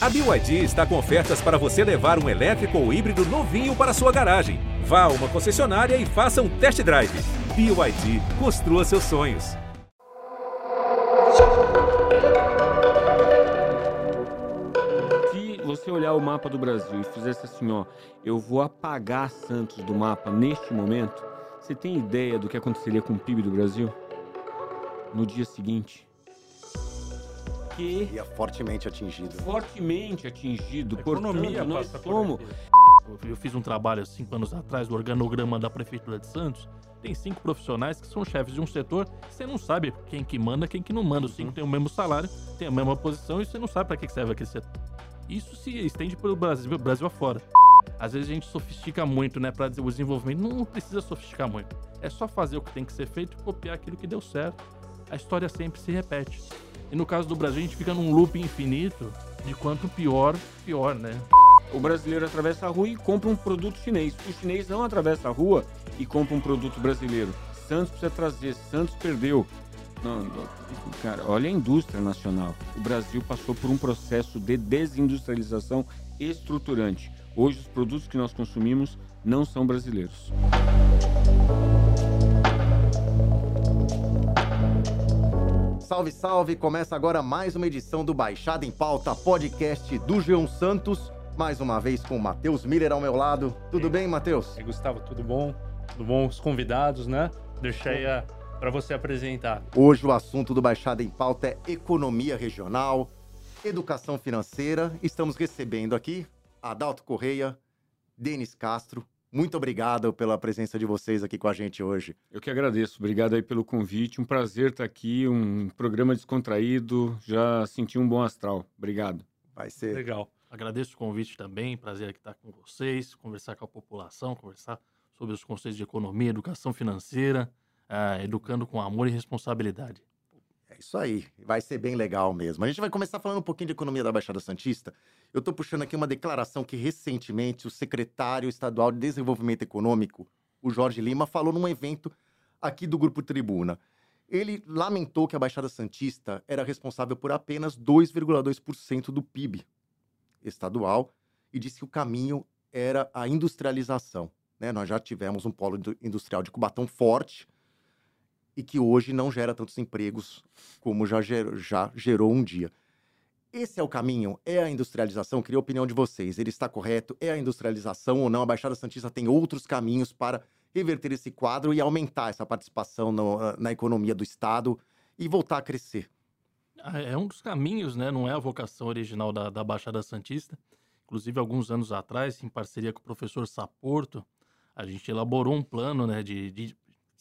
A BYD está com ofertas para você levar um elétrico ou híbrido novinho para sua garagem. Vá a uma concessionária e faça um test drive. BYD, construa seus sonhos. Se você olhar o mapa do Brasil e fizesse assim, ó, eu vou apagar Santos do mapa neste momento, você tem ideia do que aconteceria com o PIB do Brasil? No dia seguinte? Que Ia fortemente atingido. fortemente atingido. A Portanto, economia nós passa por somos... aqui. Eu fiz um trabalho há cinco anos atrás do organograma da Prefeitura de Santos. Tem cinco profissionais que são chefes de um setor que você não sabe quem que manda, quem que não manda. Os cinco têm o mesmo salário, têm a mesma posição e você não sabe para que que serve aquele setor. Isso se estende pelo Brasil, Brasil afora. Às vezes a gente sofistica muito, né, para o desenvolvimento. Não precisa sofisticar muito. É só fazer o que tem que ser feito e copiar aquilo que deu certo. A história sempre se repete. E no caso do Brasil, a gente fica num loop infinito de quanto pior, pior, né? O brasileiro atravessa a rua e compra um produto chinês. O chinês não atravessa a rua e compra um produto brasileiro. Santos precisa trazer, Santos perdeu. Não, cara, olha a indústria nacional. O Brasil passou por um processo de desindustrialização estruturante. Hoje, os produtos que nós consumimos não são brasileiros. Salve, salve! Começa agora mais uma edição do Baixada em Pauta, podcast do Geão Santos. Mais uma vez com o Matheus Miller ao meu lado. Tudo bem, Matheus? E Gustavo, tudo bom? Tudo bom? Os convidados, né? Deixa aí a- pra você apresentar. Hoje o assunto do Baixada em Pauta é economia regional, educação financeira. Estamos recebendo aqui Adalto Correia, Denis Castro. Muito obrigado pela presença de vocês aqui com a gente hoje. Eu que agradeço. Obrigado aí pelo convite. Um prazer estar aqui. Um programa descontraído. Já senti um bom astral. Obrigado. Vai ser Legal. Agradeço o convite também, prazer aqui estar com vocês, conversar com a população, conversar sobre os conceitos de economia, educação financeira, ah, educando com amor e responsabilidade. É isso aí, vai ser bem legal mesmo. A gente vai começar falando um pouquinho de economia da Baixada Santista. Eu tô puxando aqui uma declaração que recentemente o secretário estadual de Desenvolvimento Econômico, o Jorge Lima, falou num evento aqui do Grupo Tribuna. Ele lamentou que a Baixada Santista era responsável por apenas 2,2% do PIB estadual e disse que o caminho era a industrialização. né? Nós já tivemos um polo indu- industrial de Cubatão forte, e que hoje não gera tantos empregos como já gerou, já gerou um dia. Esse é o caminho? É a industrialização? Queria a opinião de vocês. Ele está correto? É a industrialização ou não? A Baixada Santista tem outros caminhos para reverter esse quadro e aumentar essa participação no- na economia do Estado e voltar a crescer. Ah, É um dos caminhos, né? Não é a vocação original da, da Baixada Santista. Inclusive, alguns anos atrás, em parceria com o professor Saporto, a gente elaborou um plano, né, de, de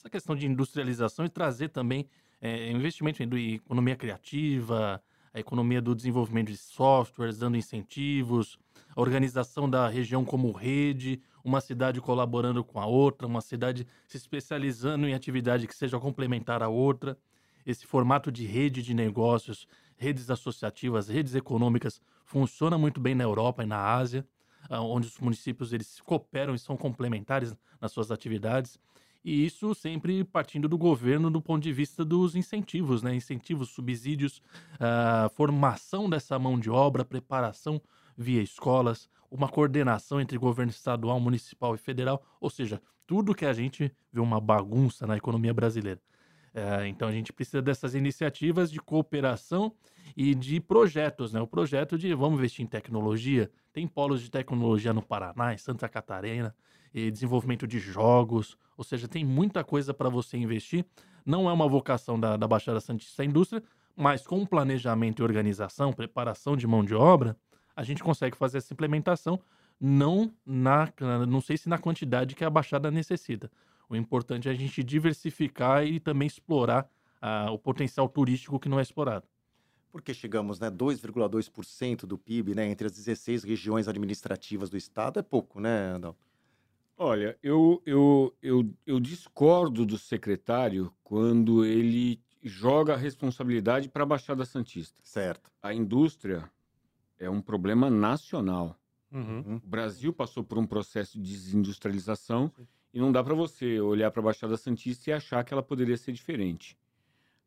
essa questão de industrialização e trazer também é, investimento em economia criativa, a economia do desenvolvimento de softwares, dando incentivos, a organização da região como rede, uma cidade colaborando com a outra, uma cidade se especializando em atividade que seja complementar à outra esse formato de rede de negócios, redes associativas, redes econômicas, funciona muito bem na Europa e na Ásia, ah, onde os municípios eles cooperam e são complementares nas suas atividades. E isso sempre partindo do governo do ponto de vista dos incentivos, né? Incentivos, subsídios, ah, formação dessa mão de obra, preparação via escolas, uma coordenação entre governo estadual, municipal e federal, ou seja, tudo que a gente vê uma bagunça na economia brasileira. É, então a gente precisa dessas iniciativas de cooperação e de projetos, né? O projeto de vamos investir em tecnologia, tem polos de tecnologia no Paraná, em Santa Catarina, e desenvolvimento de jogos, ou seja, tem muita coisa para você investir. Não é uma vocação da, da Baixada Santista indústria, mas com planejamento e organização, preparação de mão de obra, a gente consegue fazer essa implementação, não na, não sei se na quantidade que a Baixada necessita. O importante é a gente diversificar e também explorar ah, o potencial turístico que não é explorado. Porque chegamos, né, 2,2% do PIB, né, entre as 16 regiões administrativas do estado, é pouco, né, Adalto? Olha, eu, eu, eu, eu discordo do secretário quando ele joga a responsabilidade para a Baixada Santista. Certo. A indústria é um problema nacional. Uhum. O Brasil passou por um processo de desindustrialização e não dá para você olhar para a Baixada Santista e achar que ela poderia ser diferente.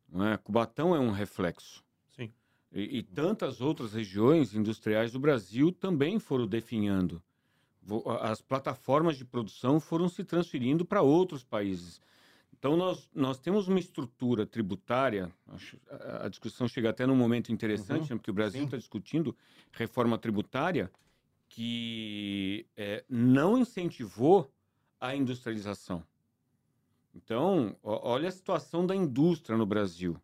Não é? Cubatão é um reflexo. Sim. E, e tantas outras regiões industriais do Brasil também foram definhando. As plataformas de produção foram se transferindo para outros países. Então, nós, nós temos uma estrutura tributária, a, a discussão chega até num momento interessante, né, porque o Brasil está discutindo reforma tributária que eh, não incentivou a industrialização. Então, olha a situação da indústria no Brasil.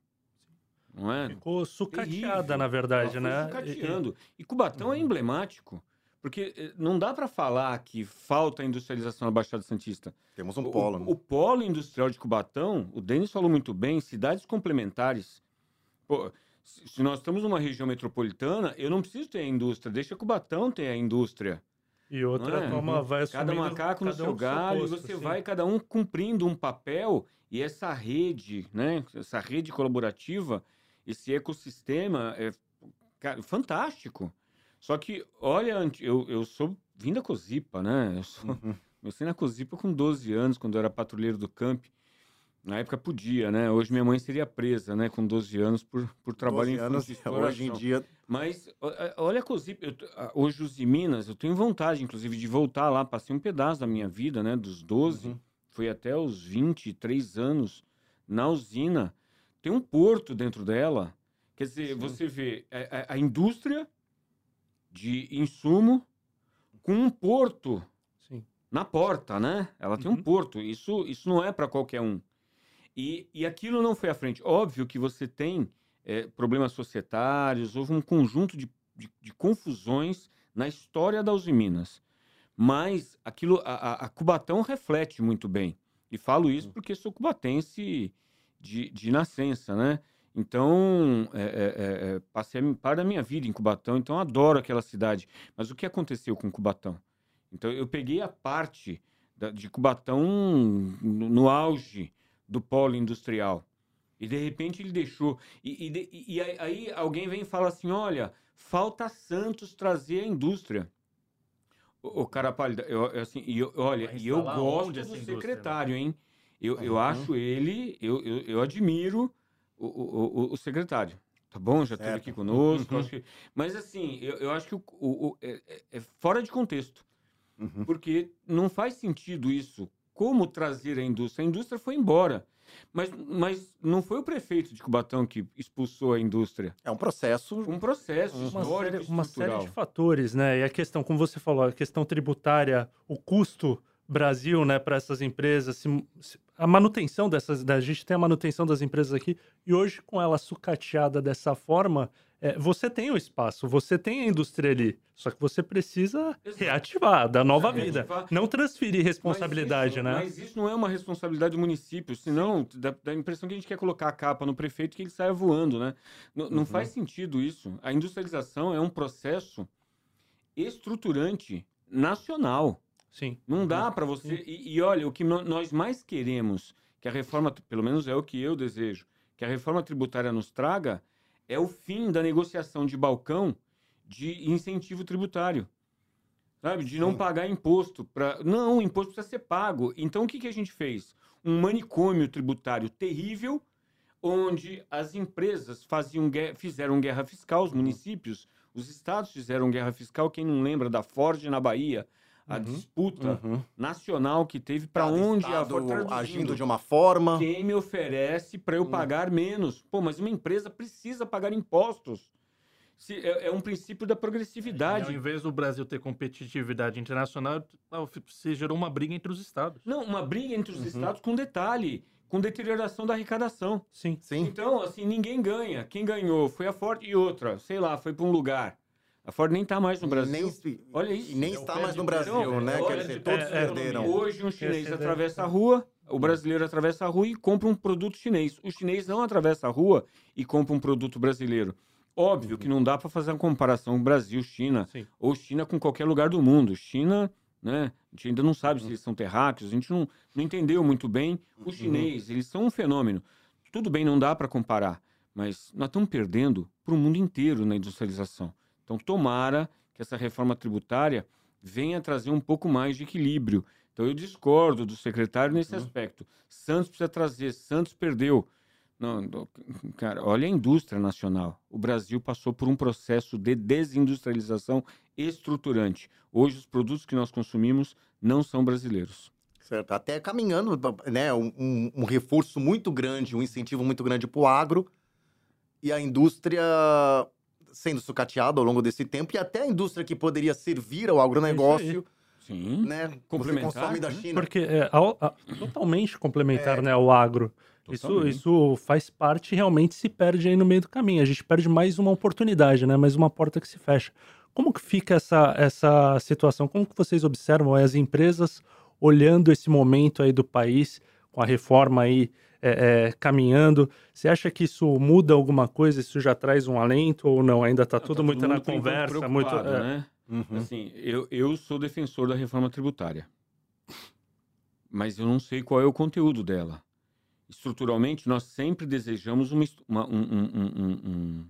Não é? Ficou sucateada, Terrível. na verdade, né? foi E- e- sucateando. E Cubatão é emblemático, porque eh, não dá para falar que falta industrialização na Baixada Santista. Temos um polo. O, né? o polo industrial de Cubatão, o Denis falou muito bem, cidades complementares. Pô, se se nós estamos numa região metropolitana, eu não preciso ter a indústria, deixa Cubatão ter a indústria. E outra, é? toma, vai Cada macaco no cada seu um galho, posto, você vai cada um cumprindo um papel e essa rede, né, essa rede colaborativa, esse ecossistema é fantástico. Só que, olha, eu, eu sou vim da Cozipa, né? Eu sou, Uhum. comecei na Cozipa com 12 anos, quando eu era patrulheiro do camp. Na época podia, né? Hoje minha mãe seria presa, né? Com 12 anos por, por trabalho 12 em anos, hoje em dia, Mas olha ah, hoje os de Minas, eu tenho vontade, inclusive, de voltar lá. Passei um pedaço da minha vida, né? Dos 12, Uhum. foi até os 23 anos na usina. Tem um porto dentro dela. Quer dizer, Sim. você vê a, a- a indústria de insumo com um porto Sim. na porta, né? Ela tem um Uhum. porto. Isso, isso não é para qualquer um. E, e aquilo não foi à frente. Óbvio que você tem eh, problemas societários, houve um conjunto de, de, de confusões na história da Uzi Minas. Mas aquilo, a, a- Cubatão reflete muito bem. E falo isso porque sou cubatense de, de nascença, né? Então, é, é, é, é, passei a- parte da minha vida em Cubatão, então adoro aquela cidade. Mas o que aconteceu com Cubatão? Então, eu peguei a parte da- de Cubatão no, no auge do polo industrial. E, de repente, ele deixou. E, e e aí, alguém vem e fala assim: olha, falta Santos trazer a indústria. O, cara pálida, eu, eu, assim, e eu- olha, e eu gosto do né? secretário, hein? Eu, eu Uhum. acho ele, eu, eu, eu admiro o, o, o- o secretário. Tá bom? Já esteve aqui conosco. Uhum. acho que- mas assim, eu, eu acho que o, o- o- é, é- é fora de contexto. Uhum. Porque não faz sentido isso. Como trazer a indústria? A indústria foi embora. Mas, mas não foi o prefeito de Cubatão que expulsou a indústria. É um processo. Um processo uma histórico série, uma série de fatores, né? E a questão, como você falou, a questão tributária, o custo Brasil, né, para essas empresas, se- se- a manutenção dessas, da, a gente tem a manutenção das empresas aqui e hoje com ela sucateada dessa forma, é, você tem o espaço, você tem a indústria ali, só que você precisa Exato. reativar, dar nova vida, Reativar. não transferir Mas responsabilidade, isso- né? Mas isso não é uma responsabilidade do município, senão dá, dá a impressão que a gente quer colocar a capa no prefeito que ele saia voando, né? N- Não Uhum. faz sentido isso. A industrialização é um processo estruturante nacional. Sim. Não dá para você. E, e olha, o que nós mais queremos que a reforma, pelo menos é o que eu desejo, que a reforma tributária nos traga, é o fim da negociação de balcão de incentivo tributário. Sabe? De não Sim. pagar imposto. Pra... Não, o imposto precisa ser pago. Então o que, que a gente fez? Um manicômio tributário terrível, onde as empresas faziam, fizeram guerra fiscal, os municípios, os estados fizeram guerra fiscal. Quem não lembra da Ford na Bahia? A Uhum. disputa Uhum. nacional que teve para Cada onde a estado traduzindo, agindo de uma forma. quem me oferece para eu Hum. pagar menos? Pô, mas uma empresa precisa pagar impostos. Se- é, é um princípio da progressividade. ao invés do Brasil ter competitividade internacional, se gerou uma briga entre os estados. Não, uma briga entre os Uhum. estados com detalhe, com deterioração da arrecadação. Sim. Sim. Então, assim, ninguém ganha. Quem ganhou foi a Ford e outra, sei lá, foi para um lugar. A Ford nem está mais no Brasil. Nem, Olha isso. E nem É está mais no. Brasil, Então, né? olha, Quer dizer, de todos é, é, perderam. Hoje um chinês é atravessa a rua, o brasileiro atravessa a rua e compra um produto chinês. O chinês não atravessa a rua e compra um produto brasileiro. Óbvio que não dá para fazer uma comparação Brasil-China ou China com qualquer lugar do mundo. China, né? A gente ainda não sabe se eles são terráqueos, a gente não, não entendeu muito bem. O chinês, eles são um fenômeno. Tudo bem, não dá para comparar, mas nós estamos perdendo para o mundo inteiro na industrialização. Então, tomara que essa reforma tributária venha trazer um pouco mais de equilíbrio. Então, eu discordo do secretário nesse aspecto. Santos precisa trazer, Santos perdeu. Não, cara, olha a indústria nacional. O Brasil passou por um processo de desindustrialização estruturante. Hoje, os produtos que nós consumimos não são brasileiros. Certo. Até caminhando, né? Um- um reforço muito grande, um incentivo muito grande para o agro e a indústria sendo sucateada ao longo desse tempo e até a indústria que poderia servir ao agronegócio, Sim. né? Você Complementar, consome da né? China. Porque é ao- a- totalmente complementar, né, o agro. Isso, Totalmente. isso faz parte realmente se perde aí no meio do caminho. A gente perde mais uma oportunidade, né? Mais uma porta que se fecha. Como que fica essa, essa situação? Como que vocês observam as empresas olhando esse momento aí do país, com a reforma aí é, é, caminhando? Você acha que isso muda alguma coisa? Isso já traz um alento ou não? Ainda está Tá tudo muito mundo na conversa, muito... é. né? Uhum. Assim, eu, eu sou defensor da reforma tributária. Mas eu não sei qual é o conteúdo dela. Estruturalmente, nós sempre desejamos uma, uma, um- um- um- um- um-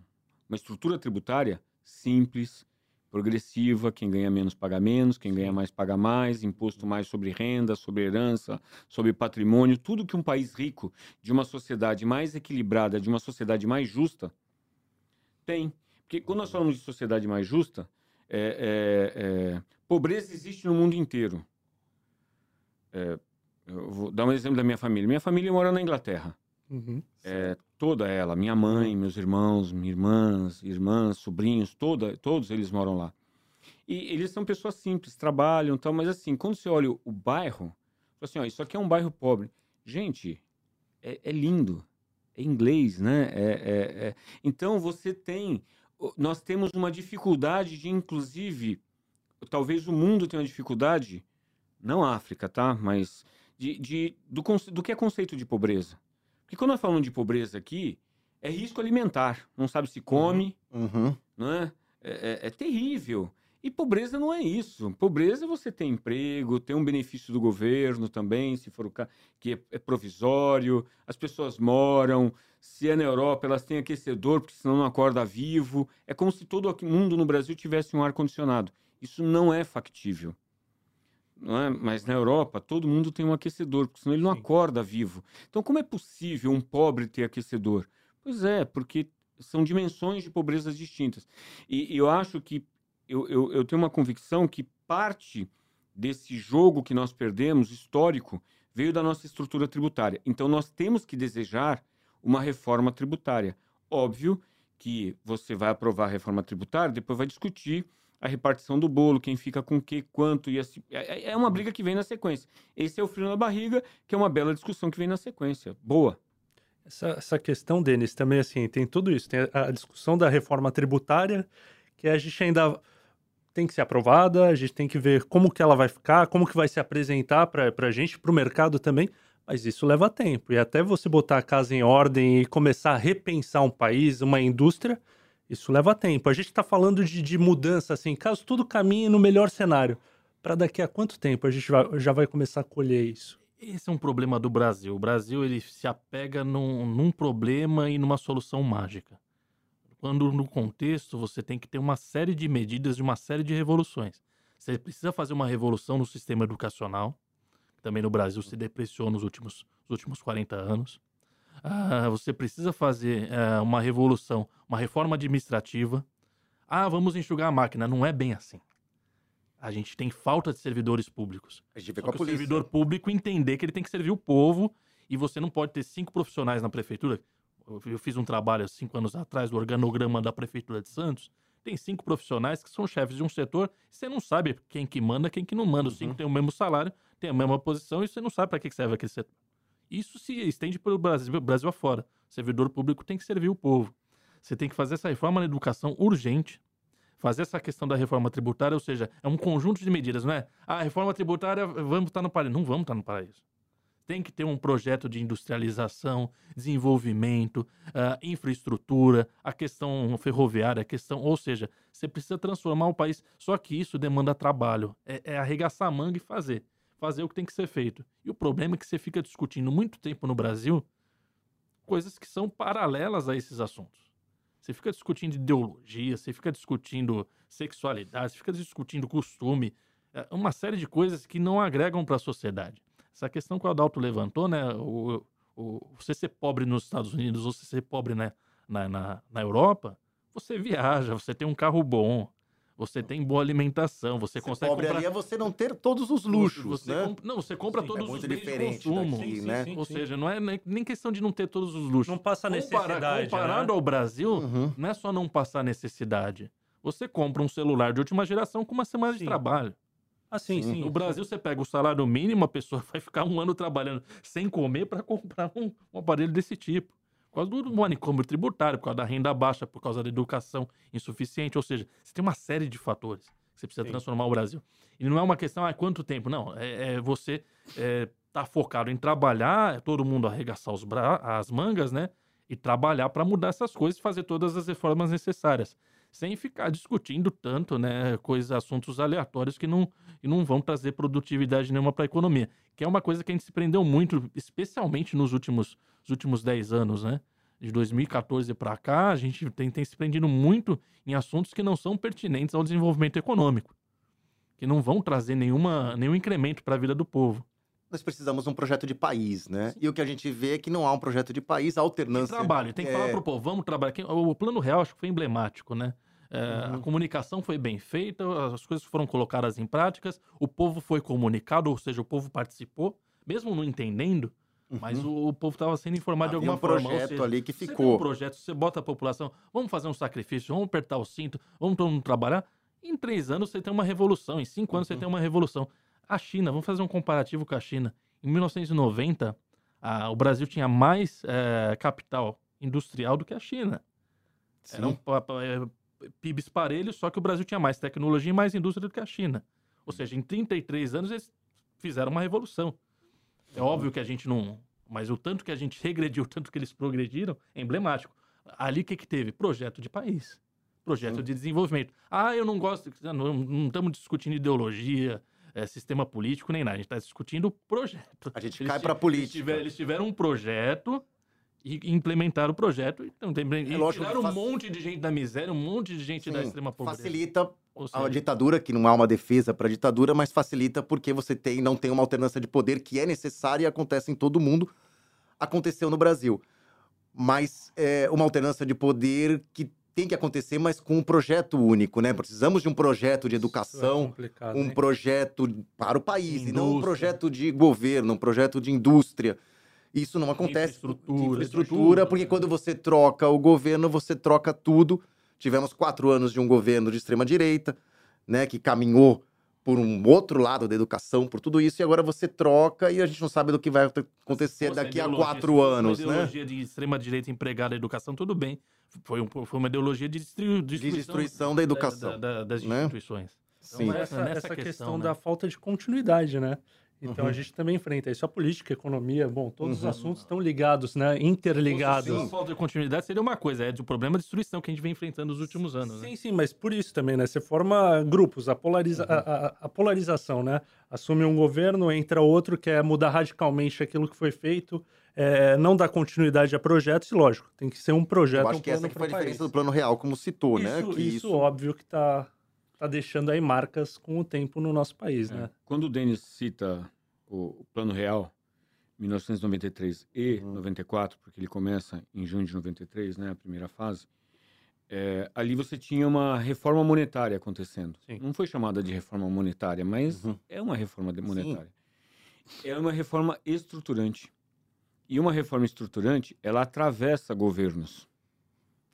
uma estrutura tributária simples, progressiva, quem ganha menos paga menos, quem ganha mais paga mais, imposto mais sobre renda, sobre herança, sobre patrimônio, tudo que um país rico, de uma sociedade mais equilibrada, de uma sociedade mais justa, tem. Porque quando nós falamos de sociedade mais justa, é, é, é, pobreza existe no mundo inteiro. É, eu vou dar um exemplo da minha família. Minha família mora na Inglaterra. Uhum. É, toda ela, minha mãe, meus irmãos, minhas irmãs, irmãs, sobrinhos, toda, todos eles moram lá. E eles são pessoas simples, trabalham tal, mas assim, quando você olha o, bairro, assim, ó, isso aqui é um bairro pobre. Gente, é, é lindo, é inglês, né? É, é- é- Então você tem, nós temos uma dificuldade de, inclusive, talvez o mundo tenha uma dificuldade, não a África, tá? Mas de, de- do, do que é conceito de pobreza. Porque quando nós falamos de pobreza aqui, é risco alimentar. Não sabe se come, Uhum. não é? É, é- é terrível. E pobreza não é isso. Pobreza é você ter emprego, ter um benefício do governo também, se for o caso, que é, é provisório, as pessoas moram. Se é na Europa, elas têm aquecedor, porque senão não acorda vivo. É como se todo mundo no Brasil tivesse um ar-condicionado. Isso não é factível. É? Mas na Europa, todo mundo tem um aquecedor, porque senão ele não Sim. acorda vivo. Então, como é possível um pobre ter aquecedor? Pois é, porque são dimensões de pobrezas distintas. E, e eu acho que eu, eu, eu tenho uma convicção que parte desse jogo que nós perdemos, histórico, veio da nossa estrutura tributária. Então, nós temos que desejar uma reforma tributária. Óbvio que você vai aprovar a reforma tributária, depois vai discutir a repartição do bolo, quem fica com o que, quanto, e assim. É, é uma briga que vem na sequência. Esse é o frio na barriga, que é uma bela discussão que vem na sequência. Boa. Essa, essa questão, Denis, também assim, tem tudo isso. Tem a, a discussão da reforma tributária, que a gente ainda tem que ser aprovada, a gente tem que ver como que ela vai ficar, como que vai se apresentar para a gente, para o mercado também, mas isso leva tempo. E até você botar a casa em ordem e começar a repensar um país, uma indústria, isso leva tempo. A gente está falando de, de mudança, assim, caso tudo caminhe no melhor cenário. Para daqui a quanto tempo a gente vai- já vai começar a colher isso? Esse é um problema do Brasil. O Brasil ele se apega num, num problema e numa solução mágica. Quando no contexto você tem que ter uma série de medidas de uma série de revoluções. Você precisa fazer uma revolução no sistema educacional, que também no Brasil se depreciou nos últimos, nos últimos 40 anos. Ah, você precisa fazer ah, uma revolução, uma reforma administrativa. Ah, vamos enxugar a máquina. Não é bem assim. A gente tem falta de servidores públicos. A gente vê Só com a que o polícia. servidor público entender que ele tem que servir o povo e você não pode ter cinco profissionais na prefeitura. Eu- fiz um trabalho há cinco anos atrás do organograma da prefeitura de Santos. Tem cinco profissionais que são chefes de um setor e você não sabe quem que manda, quem que não manda. Os cinco têm o mesmo salário, têm a mesma posição e você não sabe para que serve aquele setor. Isso se estende pelo Brasil, Brasil afora. O servidor público tem que servir o povo. Você tem que fazer essa reforma na educação urgente. Fazer essa questão da reforma tributária, ou seja, é um conjunto de medidas, não é? Ah, a reforma tributária, vamos estar no paraíso. Não vamos estar no paraíso. Tem que ter um projeto de industrialização, desenvolvimento, ah, infraestrutura, a questão ferroviária, a questão. Ou seja, você precisa transformar o país. Só que isso demanda trabalho. É, é arregaçar a manga e fazer. Fazer o que tem que ser feito. E o problema é que você fica discutindo muito tempo no Brasil coisas que são paralelas a esses assuntos. Você fica discutindo ideologia, você fica discutindo sexualidade, você fica discutindo costume, é, uma série de coisas que não agregam para a sociedade. Essa questão que o Adalto levantou, né? O, o, você ser pobre nos Estados Unidos ou você ser pobre na, na, na, na Europa, você viaja, você tem um carro bom, você tem boa alimentação, você Ser consegue pobre comprar... ali é você não ter todos os luxos, Você né? comp- Não, você compra Sim, todos é os bens de diferente consumo. daqui, Sim, né? sim, Ou sim. seja, não é nem- questão de não ter todos os luxos. Não passa necessidade. Compara- comparado né? ao Brasil, Uhum. não é só não passar necessidade. Você compra um celular de última geração com uma semana de trabalho. Ah, sim, sim. No Brasil, você pega o salário mínimo, a pessoa vai ficar um ano trabalhando sem comer para comprar um, um aparelho desse tipo. Por causa do manicômio tributário, por causa da renda baixa, por causa da educação insuficiente. Ou seja, você tem uma série de fatores que você precisa Sim. transformar o Brasil. E não é uma questão, ah, quanto tempo? Não, é, é você é, tá focado em trabalhar, é todo mundo arregaçar os bra as mangas, né? E trabalhar para mudar essas coisas e fazer todas as reformas necessárias. Sem ficar discutindo tanto, né? Coisas, assuntos aleatórios que não, e não vão trazer produtividade nenhuma para a economia. Que é uma coisa que a gente se prendeu muito, especialmente nos últimos, os últimos 10 anos, né? De 2014 para cá, a gente tem, tem se prendido muito em assuntos que não são pertinentes ao desenvolvimento econômico. Que não vão trazer nenhuma, nenhum incremento para a vida do povo. Nós precisamos de um projeto de país, né? E o que a gente vê é que não há um projeto de país, a Tem alternância. trabalho, tem que falar é, pro povo, vamos trabalhar. O plano real acho que foi emblemático, né? É, A Uhum. comunicação foi bem feita, as coisas foram colocadas em práticas, o povo foi comunicado, ou seja, o povo participou, mesmo não entendendo, mas o, o povo estava sendo informado de Uhum. Havia alguma um forma. ou projeto seja, ali que tem um ficou. projeto, você bota a população, vamos fazer um sacrifício, vamos apertar o cinto, vamos todo mundo trabalhar. Em três anos você tem uma revolução, em cinco anos Uhum. você tem uma revolução. A China, vamos fazer um comparativo com a China. Em 1990, a- o Brasil tinha mais eh, capital industrial do que a China. Sim. Pa- pa- eh, PIBs parelhos, só que o Brasil tinha mais tecnologia e mais indústria do que a China. Ou seja, em 33 anos eles fizeram uma revolução. É óbvio que a gente não. Mas o tanto que a gente regrediu, o tanto que eles progrediram, é emblemático. Ali o que, que teve? Projeto de país. Projeto Sim. de desenvolvimento. Ah, eu não gosto. Não, não estamos discutindo ideologia, eh, sistema político, nem nada. A gente está discutindo projeto. A gente Eles cai ti- pra Eles política. tiveram, eles tiveram um projeto e implementaram o projeto. Então, tem, e É lógico tiraram faz- um monte de gente da miséria, um monte de gente da Sim, extrema pobreza. facilita Ou a seja, ditadura, que não há uma defesa para a ditadura, mas facilita porque você tem, não tem uma alternância de poder que é necessária e acontece em todo mundo. Aconteceu no Brasil. Mas é uma alternância de poder que tem que acontecer, mas com um projeto único, né? Precisamos de um projeto de é educação, complicado, um hein? projeto para o país, e não um Indústria. projeto de governo, um projeto de indústria. Isso não acontece. Infraestrutura, de infraestrutura, porque né? quando você troca o governo, você troca tudo. Tivemos quatro anos de um governo de extrema-direita, né, que caminhou por um outro lado da educação, por tudo isso, e agora você troca e a gente não sabe do que vai acontecer daqui a ideologia- quatro anos, uma né? ideologia de extrema-direita empregada à educação, tudo bem. Foi, um- foi uma ideologia de destru- De destruição, destruição da educação. da- da- das né? instituições. Sim. Então, essa, nessa essa questão, questão né? da falta de continuidade, né? Então Uhum. a gente também enfrenta isso. A política, a economia, bom, todos Uhum. os assuntos estão ligados, né? Interligados. A falta de continuidade seria uma coisa, é de um problema de destruição que a gente vem enfrentando nos últimos anos. né? Sim, sim, mas por isso também, né? Você forma grupos, a, polariza Uhum. a, a- a polarização, né? Assume um governo, entra outro, quer mudar radicalmente aquilo que foi feito, é, não dá continuidade a projetos, e lógico, tem que ser um projeto, Eu acho um que essa que foi a diferença país. do plano real, como citou, né? Isso, Que isso, óbvio que tá, tá deixando aí marcas com o tempo no nosso país, É. né? Quando o Denis cita o, Plano Real, 1993 e Uhum. 94, porque ele começa em junho de 93, né, a primeira fase, é, ali você tinha uma reforma monetária acontecendo. Sim. Não foi chamada de reforma monetária, mas Uhum. é uma reforma monetária. É uma reforma estruturante. E uma reforma estruturante, ela atravessa governos.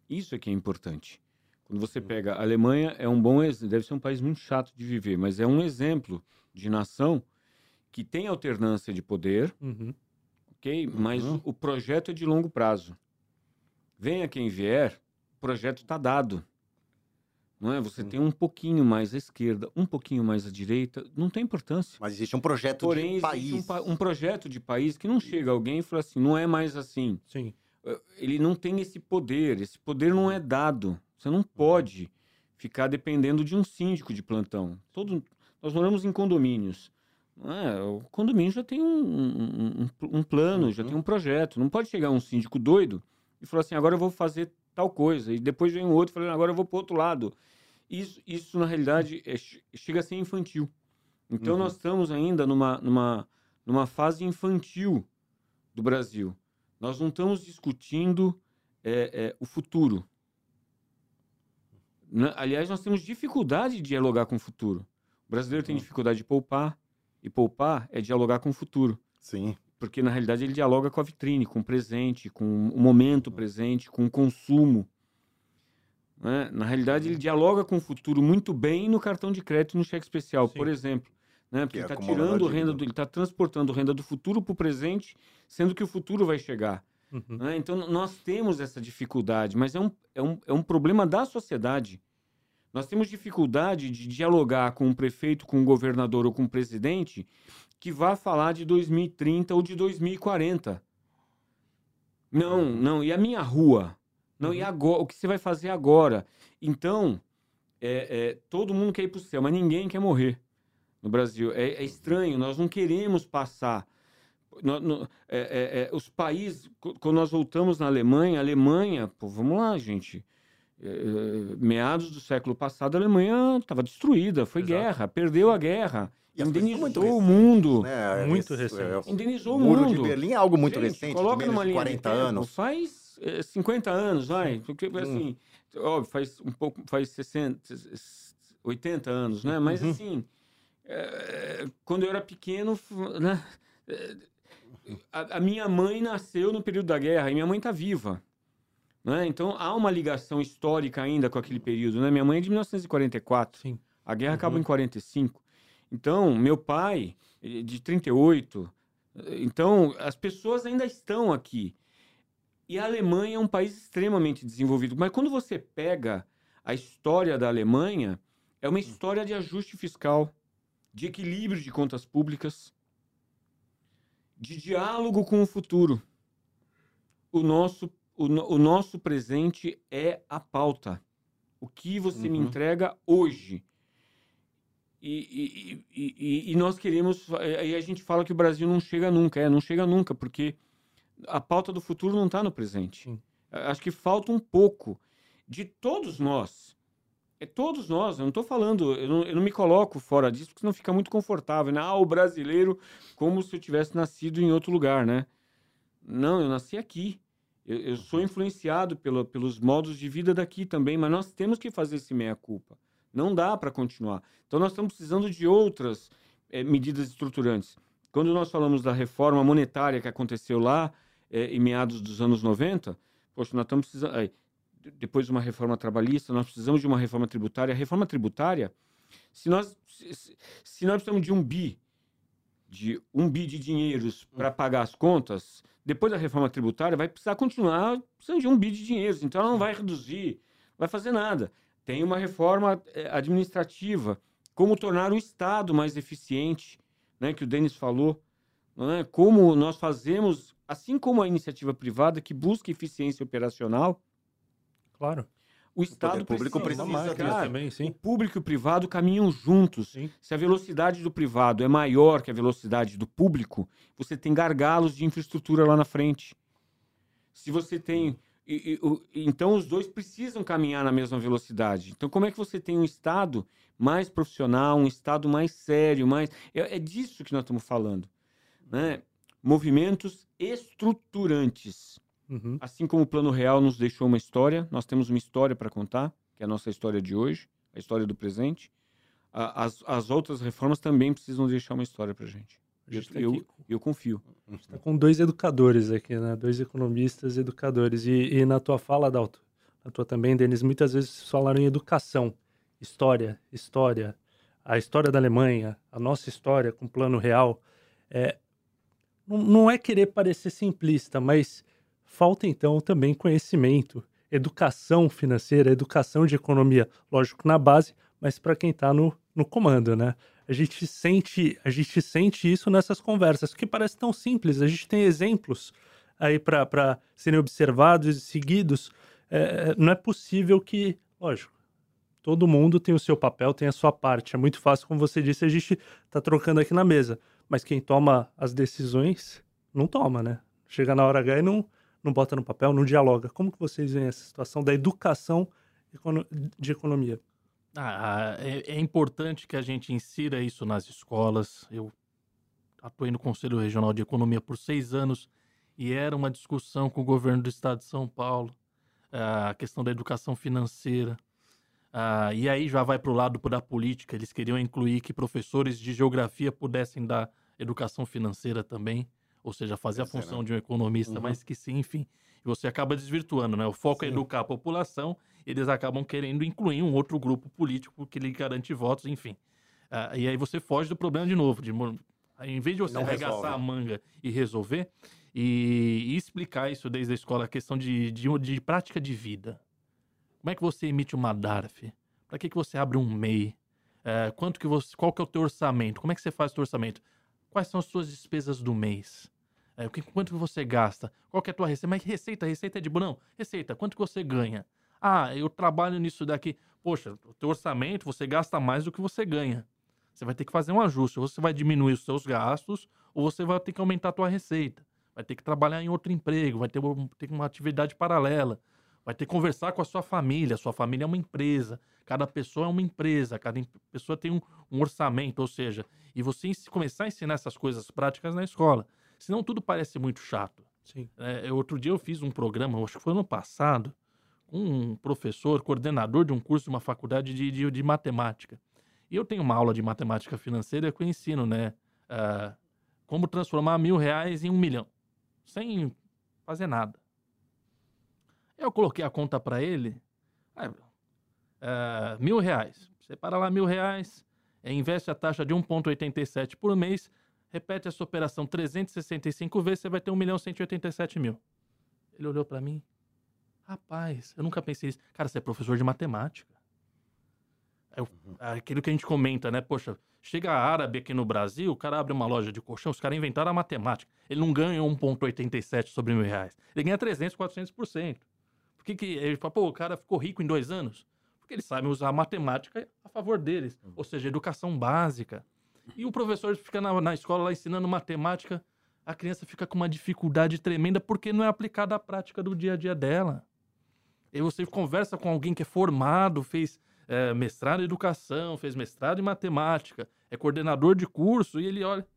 Isso é que é importante. Quando você pega a Alemanha, é um bom exemplo, deve ser um país muito chato de viver, mas é um exemplo de nação que tem alternância de poder, Uhum. ok? Mas Uhum. o, projeto é de longo prazo. Venha quem vier, o projeto está dado. Não é? Você tem um pouquinho mais à esquerda, um pouquinho mais à direita, não tem importância. Mas existe um projeto Porém, de país. um, pa- um projeto de país que não chega alguém e fala assim, não é mais assim. Sim. Eh, Ele não tem esse poder, esse poder não é dado. Você não pode ficar dependendo de um síndico de plantão. Todo, nós moramos em condomínios. é? O condomínio já tem um, um- um- plano, já Uhum. tem um projeto. Não pode chegar um síndico doido e falar assim, agora eu vou fazer tal coisa. E depois vem um outro falando, agora eu vou para o outro lado. Isso, isso na realidade, é- chega a ser infantil. Então, Uhum. nós estamos ainda numa, numa, numa fase infantil do Brasil. Nós não estamos discutindo é, é, o futuro. Na, aliás, nós temos dificuldade de dialogar com o futuro. O brasileiro tem dificuldade de poupar, e poupar é dialogar com o futuro. Sim. Porque, na realidade, ele dialoga com a vitrine, com o presente, com o momento presente, com o consumo. Né? Na realidade, ele dialoga com o futuro muito bem no cartão de crédito no cheque especial, Sim. por exemplo. Né? Porque Que ele está na tirando renda, do, ele está transportando renda do futuro para o presente, sendo que o futuro vai chegar. Uhum. né? Então, nós temos essa dificuldade, mas é um, é, um, é um problema da sociedade. Nós temos dificuldade de dialogar com um prefeito, com um governador ou com um presidente que vá falar de 2030 ou de 2040. Não, não. E a minha rua? Não, e agora? O que você vai fazer agora? Então, é, é, todo mundo quer ir para o céu, mas ninguém quer morrer no Brasil. É, é estranho, nós não queremos passar. No- no- é, é, é, os países, qu- quando nós voltamos na Alemanha, a Alemanha, pô, vamos lá, gente. É, é, meados do século passado, a Alemanha estava destruída, foi Exato. guerra, perdeu a guerra, E são muito indenizou o mundo. Né? Muito Esse- recente. é, Indenizou o o Muro mundo. de Berlim é algo muito Gente, recente, coloca numa linha 40 de tempo, anos. Faz é, 50 anos, vai. Porque, assim, óbvio, faz um pouco, faz 60, 80 anos, né? Mas, Uhum. assim, é, quando eu era pequeno, né? A, a minha mãe nasceu no período da guerra e minha mãe está viva. Né? Então, há uma ligação histórica ainda com aquele período. Né? Minha mãe é de 1944. Sim. A guerra Uhum. acabou em 45. Então, meu pai, eh, de 38. eh, Então, as pessoas ainda estão aqui. E a Alemanha é um país extremamente desenvolvido. Mas quando você pega a história da Alemanha, é uma história de ajuste fiscal, de equilíbrio de contas públicas, de diálogo com o futuro. O nosso, o, o nosso presente é a pauta. O que você me Uhum. entrega hoje. E, e, e, e- e nós queremos. Aí a gente fala que o Brasil não chega nunca. É, não chega nunca, porque a pauta do futuro não está no presente. Sim. Acho que falta um pouco de todos nós. É todos nós. Eu não estou falando, eu não, eu não me coloco fora disso, porque senão fica muito confortável. Né? Ah, o brasileiro, como se eu tivesse nascido em outro lugar, né? Não, eu nasci aqui. Eu, eu sou influenciado pelo, pelos modos de vida daqui também, mas nós temos que fazer esse meia-culpa. Não dá para continuar. Então, nós estamos precisando de outras eh, medidas estruturantes. Quando nós falamos da reforma monetária que aconteceu lá, eh, em meados dos anos 90, poxa, nós estamos precisando. aí, depois de uma reforma trabalhista, nós precisamos de uma reforma tributária. A reforma tributária, se nós, se, se- nós precisamos de um bi, de um bi de dinheiros para pagar as contas, depois da reforma tributária, vai precisar continuar precisando de um bi de dinheiros. Então, ela não vai reduzir, não vai fazer nada. Tem uma reforma eh, administrativa, como tornar o Estado mais eficiente, né, que o Denis falou, não é? como nós fazemos, assim como a iniciativa privada que busca eficiência operacional, Claro. o Estado público precisa, precisa cara, também, o sim. público e o privado caminham juntos. Sim. Se a velocidade do privado é maior que a velocidade do público, você tem gargalos de infraestrutura lá na frente. Se você tem. e- e- o- então, os dois precisam caminhar na mesma velocidade. Então, como é que você tem um Estado mais profissional, um Estado mais sério, mais. É, é disso que nós estamos falando. Né? Movimentos estruturantes. Uhum. Assim como o Plano Real nos deixou uma história, nós temos uma história para contar, que é a nossa história de hoje, a história do presente. As, as outras reformas também precisam deixar uma história para gente. A gente tá Eu, eu confio. tá com dois educadores aqui, né? Dois economistas educadores. E, e na tua fala, Dalto, na tua também, Denis, muitas vezes falaram em educação, história, história, a história da Alemanha, a nossa história com plano real. É, não, não é querer parecer simplista, mas falta então também conhecimento, educação financeira, educação de economia, lógico na base, mas para quem está no, no comando, né? A gente sente, a gente sente isso nessas conversas, que parece tão simples. A gente tem exemplos aí para serem observados e seguidos. É, não é possível que, lógico, todo mundo tem o seu papel, tem a sua parte. É muito fácil, como você disse, a gente está trocando aqui na mesa. Mas quem toma as decisões não toma, né? Chega na hora H e não, não bota no papel, não dialoga. Como que vocês veem essa situação da educação de economia? Ah, é, é importante que a gente insira isso nas escolas. Eu atuei no Conselho Regional de Economia por seis anos e era uma discussão com o governo do estado de São Paulo, a questão da educação financeira. Ah, e aí já vai para o lado da política. Eles queriam incluir que professores de geografia pudessem dar educação financeira também, ou seja, fazer a função né? de um economista, uhum. mas que sim, enfim. Você acaba desvirtuando, né? O foco é sim. é educar a população, eles acabam querendo incluir um outro grupo político que lhe garante votos, enfim. Ah, e aí você foge do problema de novo. De, em vez de você Não arregaçar resolve. a manga e resolver, e, e, explicar isso desde a escola, a questão de, de, de prática de vida. Como é que você emite uma DARF? Para que, que você abre um MEI? É, quanto que você, qual que é o teu orçamento? Como é que você faz o teu orçamento? Quais são as suas despesas do mês? É, quanto que você gasta? Qual que é a tua receita? Mas receita, receita é de não. Receita, quanto que você ganha? Ah, eu trabalho nisso daqui. Poxa, o teu orçamento, você gasta mais do que você ganha. Você vai ter que fazer um ajuste. Ou você vai diminuir os seus gastos, ou você vai ter que aumentar a tua receita. Vai ter que trabalhar em outro emprego, vai ter, ter uma atividade paralela. Vai ter que conversar com a sua família. Sua família é uma empresa. Cada pessoa é uma empresa. Cada pessoa tem um, um orçamento. Ou seja, e você começar a ensinar essas coisas práticas na escola. Senão tudo parece muito chato. Sim. É, outro dia eu fiz um programa, acho que foi ano passado, com um professor, coordenador de um curso de uma faculdade de, de, de matemática. E eu tenho uma aula de matemática financeira que eu ensino, né? Uh, como transformar mil reais em um milhão. Sem fazer nada. Eu coloquei a conta para ele, é, mil reais. Separa lá mil reais, investe a taxa de 1,87 por mês, repete essa operação 365 vezes, você vai ter 1 milhão 187 mil. Ele olhou para mim, rapaz, eu nunca pensei isso. Cara, você é professor de matemática. É aquilo que a gente comenta, né? Poxa, chega árabe aqui no Brasil, o cara abre uma loja de colchão, os caras inventaram a matemática. Ele não ganha 1,87 sobre mil reais. Ele ganha 300, 400%. Por que, que ele fala, pô, o cara ficou rico em dois anos? Porque eles sabem usar a matemática a favor deles, uhum. ou seja, educação básica. E o professor fica na, na escola lá ensinando matemática, a criança fica com uma dificuldade tremenda porque não é aplicada à prática do dia a dia dela. E você conversa com alguém que é formado, fez é, mestrado em educação, fez mestrado em matemática, é coordenador de curso, e ele olha,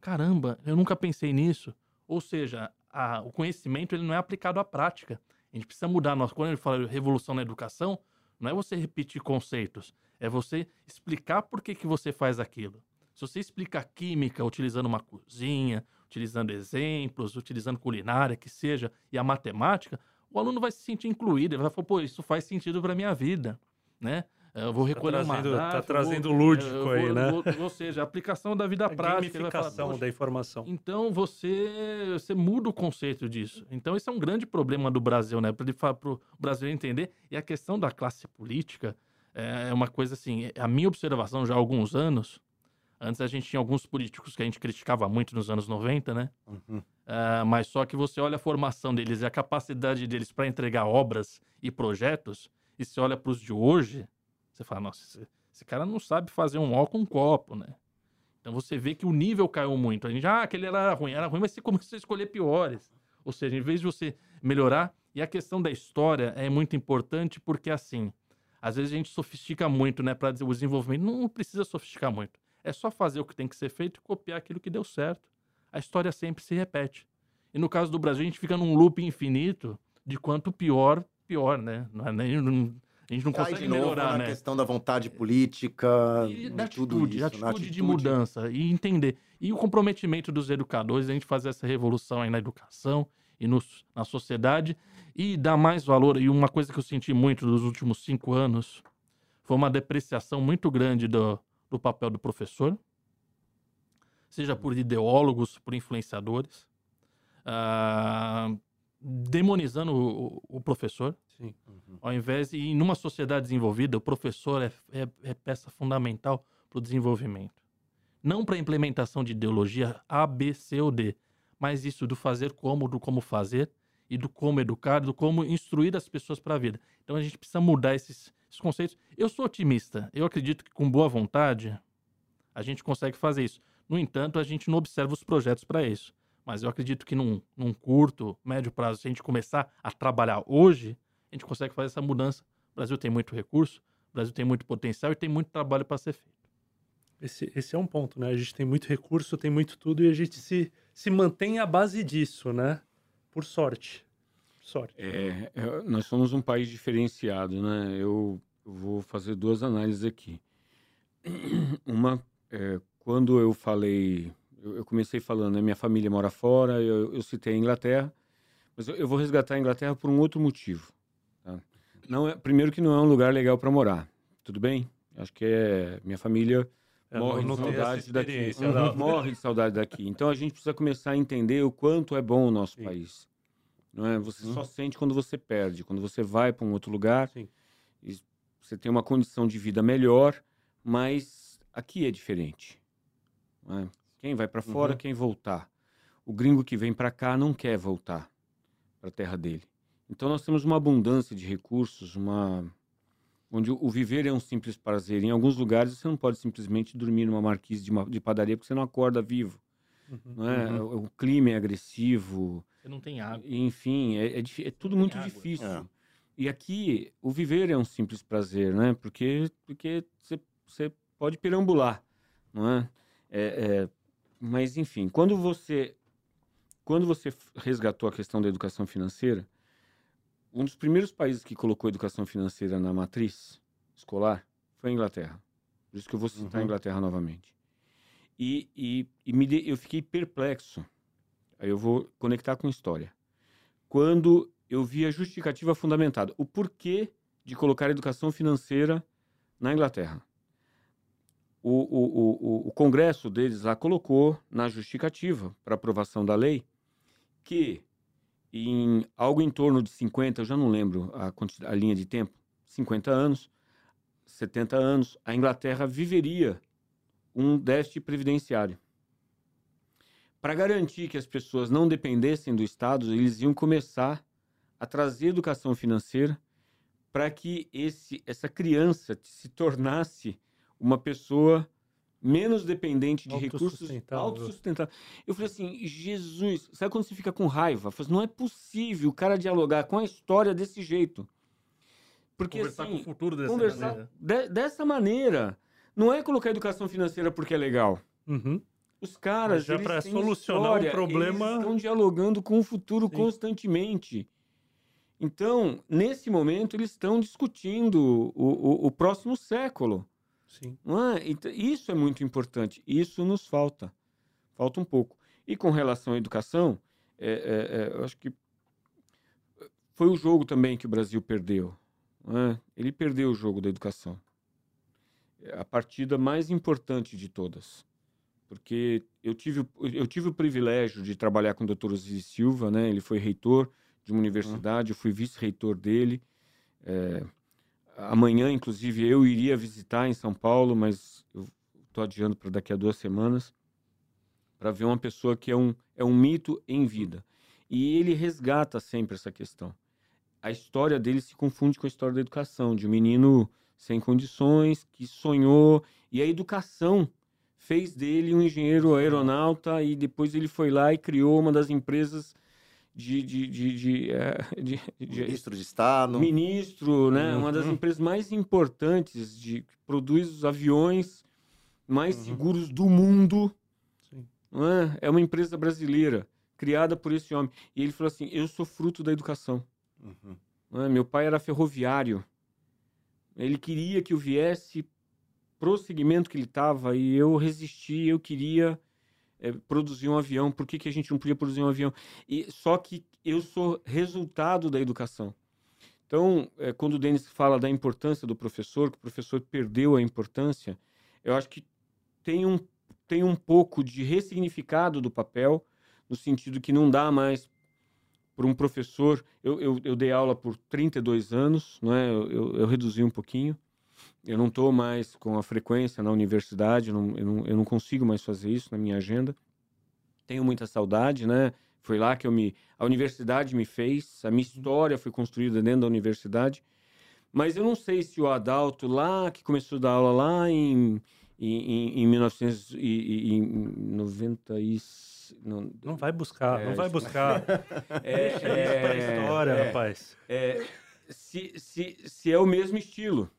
caramba, eu nunca pensei nisso. Ou seja, a, o conhecimento ele não é aplicado à prática. A gente precisa mudar. Nós, quando ele fala revolução na educação, não é você repetir conceitos, é você explicar por que, que você faz aquilo. Se você explica química utilizando uma cozinha, utilizando exemplos, utilizando culinária, que seja, e a matemática, o aluno vai se sentir incluído, ele vai falar, pô, isso faz sentido para minha vida, né? Eu vou recolher tá trazendo, uma DAF, Tá trazendo vou, lúdico vou, aí, né? Vou, ou seja, a aplicação da vida a prática. A gamificação da informação. Então, você, você muda o conceito disso. Então, esse é um grande problema do Brasil, né? Para o Brasil entender. E a questão da classe política é uma coisa assim, a minha observação já há alguns anos, antes a gente tinha alguns políticos que a gente criticava muito nos anos 90, né? Uhum. Uh, mas só que você olha a formação deles e a capacidade deles para entregar obras e projetos, e você olha para os de hoje, você fala, nossa, esse, esse, cara não sabe fazer um ó com um copo, né? Então você vê que o nível caiu muito. A gente, ah, aquele era ruim, era ruim, mas você começou a escolher piores. Ou seja, em vez de você melhorar, e a questão da história é muito importante porque, assim, às vezes a gente sofistica muito, né, para o desenvolvimento. Não precisa sofisticar muito. É só fazer o que tem que ser feito e copiar aquilo que deu certo. A história sempre se repete. E no caso do Brasil, a gente fica num loop infinito de quanto pior, pior, né? Não é nem, não, a gente não Cai consegue de novo melhorar, na né? questão da vontade política, e da atitude, isso, atitude, atitude de mudança e entender. E o comprometimento dos educadores, a gente fazer essa revolução aí na educação e no, na sociedade e dar mais valor. E uma coisa que eu senti muito nos últimos cinco anos foi uma depreciação muito grande do, do papel do professor, seja por ideólogos, por influenciadores, uh, demonizando o, o professor. Uhum. Ao invés de, e numa sociedade desenvolvida, o professor é, é, é peça fundamental para o desenvolvimento. Não para a implementação de ideologia A, B, C ou D, mas isso do fazer como, do como fazer e do como educar, do como instruir as pessoas para a vida. Então a gente precisa mudar esses, esses conceitos. Eu sou otimista. Eu acredito que com boa vontade a gente consegue fazer isso. No entanto, a gente não observa os projetos para isso. Mas eu acredito que num, num curto, médio prazo, se a gente começar a trabalhar hoje, a gente consegue fazer essa mudança. O Brasil tem muito recurso, o Brasil tem muito potencial e tem muito trabalho para ser feito. Esse, esse é um ponto, né? A gente tem muito recurso, tem muito tudo e a gente se, se mantém à base disso, né? Por sorte. Sorte. É, é, nós somos um país diferenciado, né? Eu, vou fazer duas análises aqui. Uma, é, quando eu falei, eu, eu, comecei falando, né, minha família mora fora, eu, eu citei a Inglaterra, mas eu, eu, vou resgatar a Inglaterra por um outro motivo. Tá? Não é, primeiro que não é um lugar legal para morar, tudo bem? Acho que é minha família É, morre de saudade daqui. Uhum. Morre de saudade daqui. Então a gente precisa começar a entender o quanto é bom o nosso Sim. país. Não é? Você Uhum. só sente quando você perde, quando você vai para um outro lugar, e você tem uma condição de vida melhor, mas aqui é diferente. é? Quem vai para fora, Uhum. quem voltar. O gringo que vem para cá não quer voltar para a terra dele. Então nós temos uma abundância de recursos, uma onde o viver é um simples prazer. Em alguns lugares você não pode simplesmente dormir numa marquise de, uma, de padaria porque você não acorda vivo. Uhum. É? Uhum. O clima é agressivo, Você não tem água. enfim, é, é é tudo muito água. difícil. É. E aqui o viver é um simples prazer, né? Porque porque você- pode perambular, não é? É, é, Mas enfim, quando você quando você resgatou a questão da educação financeira, um dos primeiros países que colocou a educação financeira na matriz escolar foi a Inglaterra. Por isso que eu vou citar a Uhum. Inglaterra novamente. E, e, e me de- eu fiquei perplexo. Aí eu vou conectar com história. Quando eu vi a justificativa fundamentada, o porquê de colocar a educação financeira na Inglaterra. O, o, o, o- Congresso deles lá colocou na justificativa para aprovação da lei que em algo em torno de 50, eu já não lembro a, a linha de tempo, 50 anos, 70 anos, a Inglaterra viveria um déficit previdenciário. Para garantir que as pessoas não dependessem do Estado, eles iam começar a trazer educação financeira para que esse, essa criança se tornasse uma pessoa menos dependente de recursos Autossustentável. autossustentável. Eu falei assim, Jesus, sabe quando você fica com raiva? Eu falei, assim, não é possível o cara dialogar com a história desse jeito. Porque Conversar assim, com o futuro dessa conversar maneira. de- dessa maneira. Não é colocar educação financeira porque é legal. Uhum. Os caras, Mas já têm solucionar história, problema- eles estão dialogando com o futuro Sim. constantemente. Então, nesse momento, eles estão discutindo o, o, o próximo século. Sim. É? Então, isso é muito importante. Isso nos falta. Falta um pouco. E com relação à educação, é, é, é, eu acho que foi o jogo também que o Brasil perdeu. é? Ele perdeu o jogo da educação. É a partida mais importante de todas. Porque eu tive, o- eu tive o privilégio de trabalhar com o Dr. Osiris Silva, né? ele foi reitor de uma universidade, eu fui vice-reitor dele. É, amanhã, inclusive, eu iria visitar em São Paulo, mas eu estou adiando para daqui a duas semanas, para ver uma pessoa que é um, é um mito em vida. E ele resgata sempre essa questão. A história dele se confunde com a história da educação, de um menino sem condições, que sonhou, e a educação fez dele um engenheiro aeronauta, e depois ele foi lá e criou uma das empresas de, de, de, de, eh, de- de- Ministro de Estado. ministro, né? Uma das Uhum. empresas mais importantes de que produz os aviões mais Uhum. seguros do mundo. Sim. não é? uma empresa brasileira criada por esse homem. E ele falou assim: eu sou fruto da educação. Uhum. não é? Meu pai era ferroviário. Ele queria que eu viesse pro segmento que ele estava e eu resisti. Eu queria eh, produzir um avião. Por que, que a gente não podia produzir um avião? E só que eu sou resultado da educação. Então, eh, quando o Denis fala da importância do professor, que o professor perdeu a importância, eu acho que tem um, tem um pouco de ressignificado do papel, no sentido que não dá mais para um professor. Eu, eu, eu dei aula por 32 anos, não é? eu, eu, eu reduzi um pouquinho. Eu não estou mais com a frequência na universidade, eu não, eu, não, eu não consigo mais fazer isso na minha agenda. Tenho muita saudade, né? Foi lá que eu me. A universidade me fez, a minha história foi construída dentro da universidade. Mas eu não sei se o Adalto, lá, que começou a dar aula lá em, em, em, em 1990 e... Não, Não vai buscar, É, não vai buscar. é, pra é, história, é, rapaz. é, se, se, se é o mesmo estilo.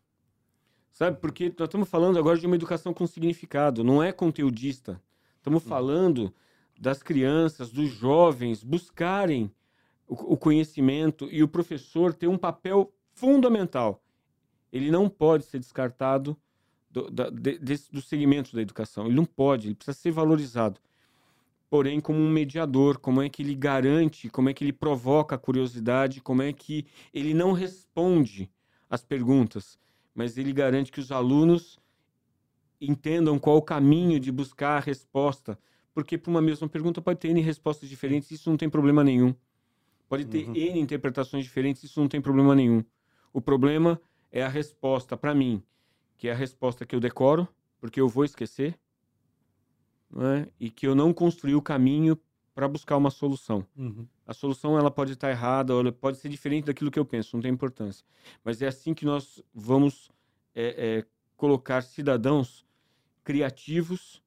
Sabe? Porque nós estamos falando agora de uma educação com significado, não é conteudista. Estamos falando das crianças, dos jovens buscarem o, o conhecimento e o professor tem um papel fundamental. Ele não pode ser descartado do, da, de, desse, dos segmentos da educação. Ele não pode, ele precisa ser valorizado. Porém, como um mediador, como é que ele garante, como é que ele provoca a curiosidade, como é que ele não responde às perguntas, mas ele garante que os alunos entendam qual o caminho de buscar a resposta. Porque para uma mesma pergunta pode ter N respostas diferentes, isso não tem problema nenhum. Pode ter uhum. N interpretações diferentes, isso não tem problema nenhum. O problema é a resposta para mim, que é a resposta que eu decoro, porque eu vou esquecer, né? e que eu não construí o caminho para buscar uma solução. Uhum. A solução ela pode estar errada, ela pode ser diferente daquilo que eu penso, não tem importância. Mas é assim que nós vamos é, é, colocar cidadãos criativos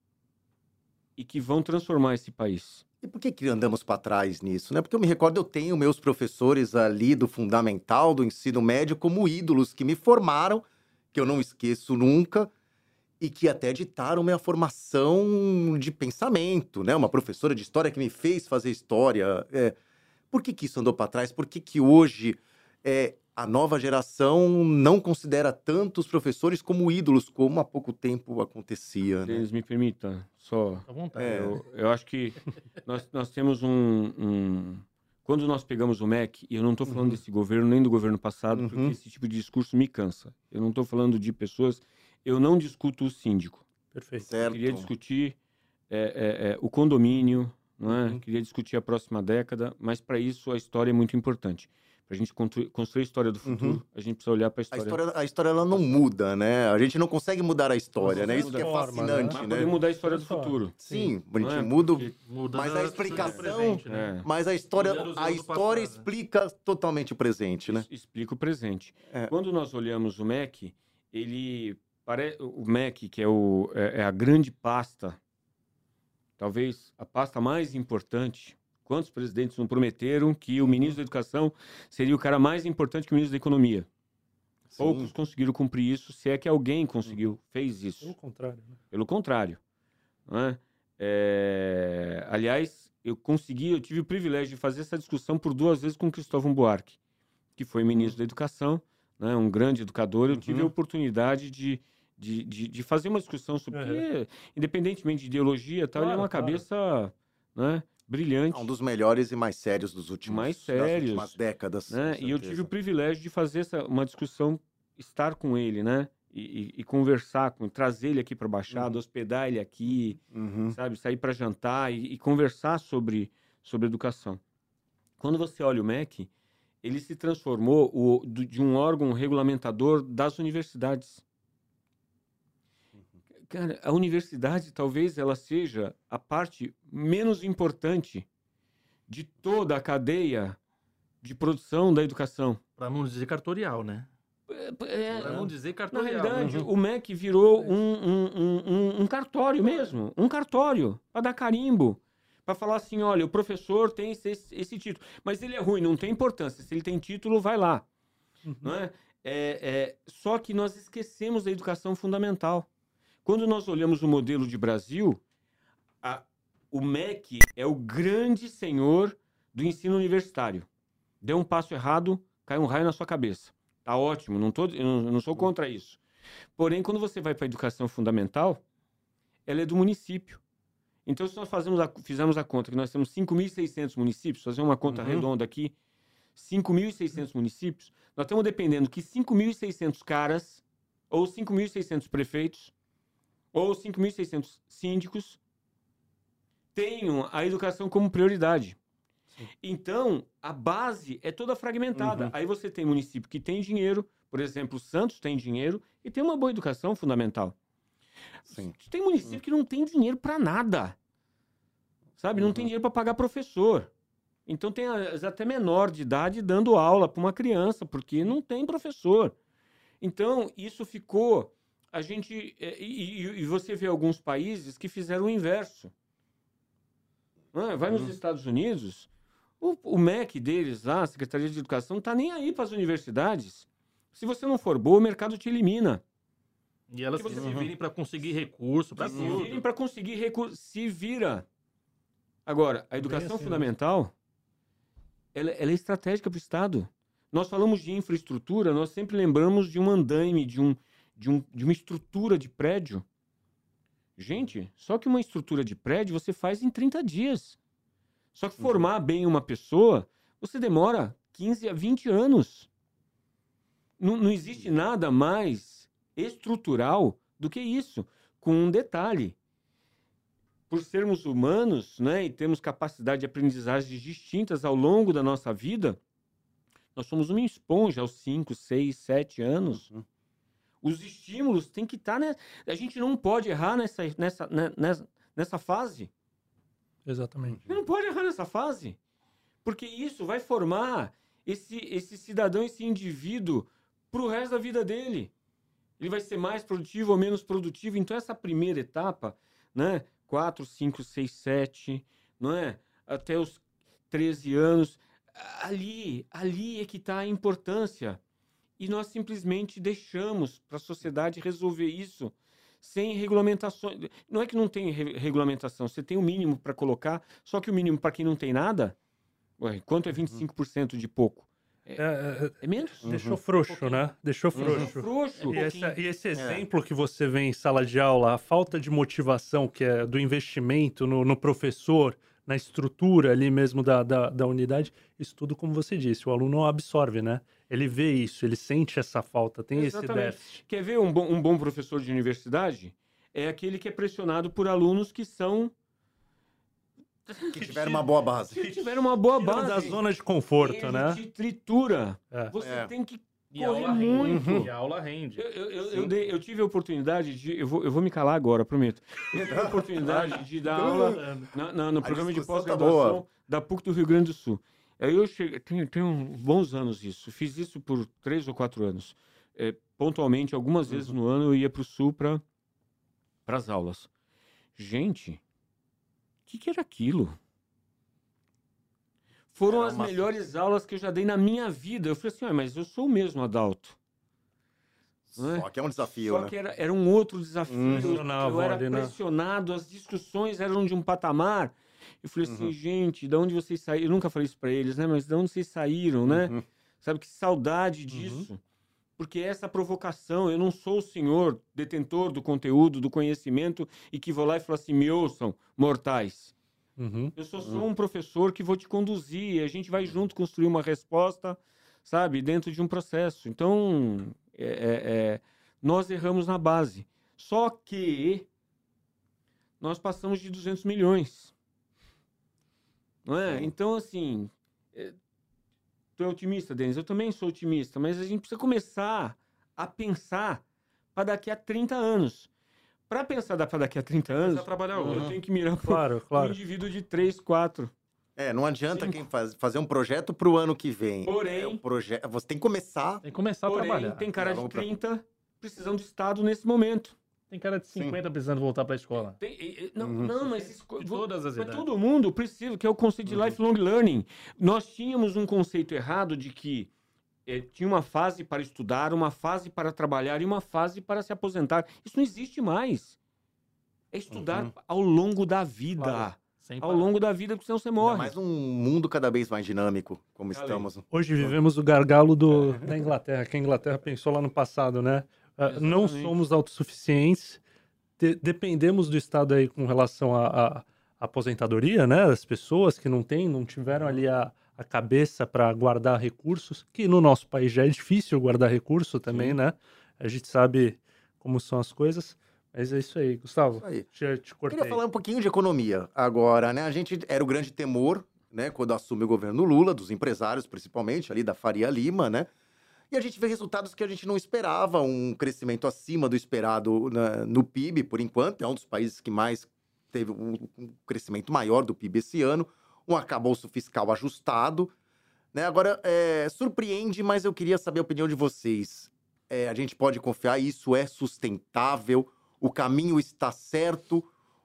e que vão transformar esse país. E por que, que andamos para trás nisso? Né? Porque eu me recordo, eu tenho meus professores ali do fundamental, do ensino médio, como ídolos que me formaram, que eu não esqueço nunca, e que até ditaram minha formação de pensamento, né? Uma professora de história que me fez fazer história. É... Por que, que isso andou para trás? Por que, que hoje é, a nova geração não considera tantos professores como ídolos, como há pouco tempo acontecia. Né? Eles me permitam, só. É. Eu, eu, acho que nós, nós temos um, um, Quando nós pegamos o MEC, e eu não estou falando uhum. desse governo nem do governo passado, uhum. porque esse tipo de discurso me cansa. Eu não estou falando de pessoas. Eu não discuto o síndico. Perfeito. Certo. Eu queria discutir é, é, é, o condomínio, não é? Uhum. Queria discutir a próxima década, mas para isso a história é muito importante para a gente construir a história do futuro, uhum. a gente precisa olhar para a história. A história, a história ela não muda, né? A gente não consegue mudar a história, né? Isso que é fascinante, né? né? Mas mudar a história do futuro. Sim, a gente é? muda, muda, mas a explicação, presente, né? mas a história, a história explica totalmente o presente, né? Explica o presente. É. Quando nós olhamos o MEC, ele. O MEC, que é, o, é, é a grande pasta, talvez a pasta mais importante Quantos presidentes não prometeram que o ministro da Educação seria o cara mais importante que o ministro da Economia? Sim. Poucos conseguiram cumprir isso, se é que alguém conseguiu, fez isso. Pelo contrário. Né? Pelo contrário. É? É... Aliás, eu consegui, eu tive o privilégio de fazer essa discussão por duas vezes com Cristóvão Buarque, que foi ministro da Educação, né? um grande educador. Eu uhum. tive a oportunidade de, de, de, de, fazer uma discussão sobre. Uhum. independentemente de ideologia, tal, claro, ele é uma claro. cabeça. Né? brilhante. É um dos melhores e mais sérios dos últimos mais sérios, últimas décadas. Né? E eu tive o privilégio de fazer essa, uma discussão, estar com ele, né? E, e, e conversar com trazer ele aqui para Baixada, uhum. hospedar ele aqui, uhum. sabe? Sair para jantar e, e, conversar sobre, sobre educação. Quando você olha o MEC, ele se transformou o, de um órgão regulamentador das universidades. Cara, a universidade talvez ela seja a parte menos importante de toda a cadeia de produção da educação. Para não dizer cartorial, né? É, é para não dizer cartorial. Na realidade, uhum. o MEC virou um, um, um, um, cartório mesmo. Um cartório para dar carimbo. Para falar assim, olha, o professor tem esse, esse, título. Mas ele é ruim, não tem importância. Se ele tem título, vai lá. Uhum. Não é? É, é? Só que nós esquecemos da educação fundamental. Quando nós olhamos o modelo de Brasil, a, o MEC é o grande senhor do ensino universitário. Deu um passo errado, cai um raio na sua cabeça. Tá ótimo, não, tô, eu não, não sou contra isso. Porém, quando você vai para a educação fundamental, ela é do município. Então, se nós fazemos a, fizermos a conta que nós temos 5.600 municípios, fazer uma conta uhum. redonda aqui, 5.600 municípios, nós estamos dependendo que 5.600 caras ou 5.600 prefeitos ou 5.600 síndicos tenham a educação como prioridade. Sim. Então, a base é toda fragmentada. Uhum. Aí você tem município que tem dinheiro, por exemplo, Santos tem dinheiro e tem uma boa educação fundamental. Sim. Tem município uhum. que não tem dinheiro para nada. Sabe? Não tem uhum. dinheiro para pagar professor. Então tem até menor de idade dando aula para uma criança, porque não tem professor. Então, isso ficou a gente. É, e, e, você vê alguns países que fizeram o inverso. É? Vai nos uhum. Estados Unidos, o, o MEC deles lá, a Secretaria de Educação, não está nem aí para as universidades. Se você não for boa, o mercado te elimina. E elas se uhum. virem para conseguir recurso, para se virem para conseguir recurso, se vira. Agora, a educação assim, né? fundamental ela, ela é estratégica para o Estado. Nós falamos de infraestrutura, nós sempre lembramos de um andaime, de, um, de, um, de uma estrutura de prédio. Gente, só que uma estrutura de prédio você faz em 30 dias. Só que formar bem uma pessoa, você demora 15 a 20 anos. Não, não existe nada mais estrutural do que isso. Com um detalhe: por sermos humanos né, e temos capacidade de aprendizagem distintas ao longo da nossa vida, nós somos uma esponja aos 5, 6, 7 anos. Uhum. Os estímulos têm que estar. Tá, né? A gente não pode errar nessa, nessa, né, nessa, nessa fase. Exatamente. Não pode errar nessa fase. Porque isso vai formar esse, esse cidadão, esse indivíduo, para o resto da vida dele. Ele vai ser mais produtivo ou menos produtivo. Então, essa primeira etapa, né? 4, 5, 6, 7, não é? Até os 13 anos. Ali, ali é que está a importância e nós simplesmente deixamos para a sociedade resolver isso sem regulamentações. Não é que não tem re regulamentação, você tem o um mínimo para colocar, só que o mínimo para quem não tem nada, ué, quanto é 25% uhum. de pouco? É, é, é, é menos? Deixou uhum. frouxo, né? Deixou uhum. frouxo. Deixou frouxo. E, essa, e esse é. exemplo que você vê em sala de aula, a falta de motivação que é do investimento no, no professor, na estrutura ali mesmo da, da, da, unidade, isso tudo, como você disse, o aluno absorve, né? Ele vê isso, ele sente essa falta, tem Exatamente. esse déficit. Quer ver um bom, um bom professor de universidade? É aquele que é pressionado por alunos que são que tiveram uma boa base. Que tiveram uma boa base. da zona de conforto, né? De tritura. É. Você é. tem que e correr muito. Rende. E a aula rende. Eu, eu, eu, dei, eu, tive a oportunidade de. Eu vou, eu vou me calar agora, prometo. Eu tive a oportunidade de dar aula na, na, no programa de tá pós-graduação tá da PUC do Rio Grande do Sul. Aí eu cheguei. Tenho, tenho bons anos isso. Fiz isso por três ou quatro anos. É, pontualmente, algumas vezes uhum. no ano eu ia para o Sul para as aulas. Gente, o que, que era aquilo? Foram as uma... melhores aulas que eu já dei na minha vida. Eu falei assim, ah, mas eu sou o mesmo adulto. Só que é um desafio, Só né? que era, era um outro desafio. Hum, eu, eu era né? pressionado, né? as discussões eram de um patamar. Eu falei assim, uhum. gente, de onde vocês saíram? Eu nunca falei isso para eles, né? Mas de onde vocês saíram, né? Uhum. Sabe que saudade uhum. disso. Uhum. Porque essa provocação, eu não sou o senhor detentor do conteúdo, do conhecimento, e que vou lá e falo assim, me ouçam, mortais. Uhum. Eu sou só uhum. um professor que vou te conduzir, a gente vai junto construir uma resposta, sabe, dentro de um processo. Então, é, é, é, nós erramos na base. Só que nós passamos de 200 milhões. Não é? Então, assim, é, tu é otimista, Denis? Eu também sou otimista, mas a gente precisa começar a pensar para daqui a 30 anos para pensar para daqui a 30 anos, trabalhar eu tenho que mirar claro, pro, claro. um indivíduo de 3, 4. É, não adianta quem faz, fazer um projeto para o ano que vem. Porém, é um projeto, você tem que começar. Tem que começar porém, a trabalhar. Tem cara de 30 precisando de Estado nesse momento. Tem cara de 50 Sim. precisando voltar para a escola. Tem, não, uhum. não, mas isso, todas as mas todo mundo precisa, que é o conceito de uhum. lifelong learning. Nós tínhamos um conceito errado de que é, tinha uma fase para estudar, uma fase para trabalhar e uma fase para se aposentar. Isso não existe mais. É estudar uhum. ao longo da vida. Claro. Ao longo da vida, porque senão você morre. mais um mundo cada vez mais dinâmico, como estamos. Hoje vivemos o gargalo do, da Inglaterra, que a Inglaterra pensou lá no passado, né? Uh, não somos autossuficientes, de, dependemos do Estado aí com relação à aposentadoria, né? As pessoas que não têm, não tiveram ali a, a cabeça para guardar recursos, que no nosso país já é difícil guardar recurso também, Sim. né? A gente sabe como são as coisas. Mas é isso aí, Gustavo. Isso aí. Já te cortei. Queria falar um pouquinho de economia agora, né? A gente era o grande temor, né, quando assume o governo Lula, dos empresários principalmente, ali da Faria Lima, né? E a gente vê resultados que a gente não esperava, um crescimento acima do esperado na, no PIB, por enquanto, é um dos países que mais teve um, um crescimento maior do PIB esse ano um arcabouço fiscal ajustado. Né? Agora, é, surpreende, mas eu queria saber a opinião de vocês. É, a gente pode confiar, isso é sustentável? O caminho está certo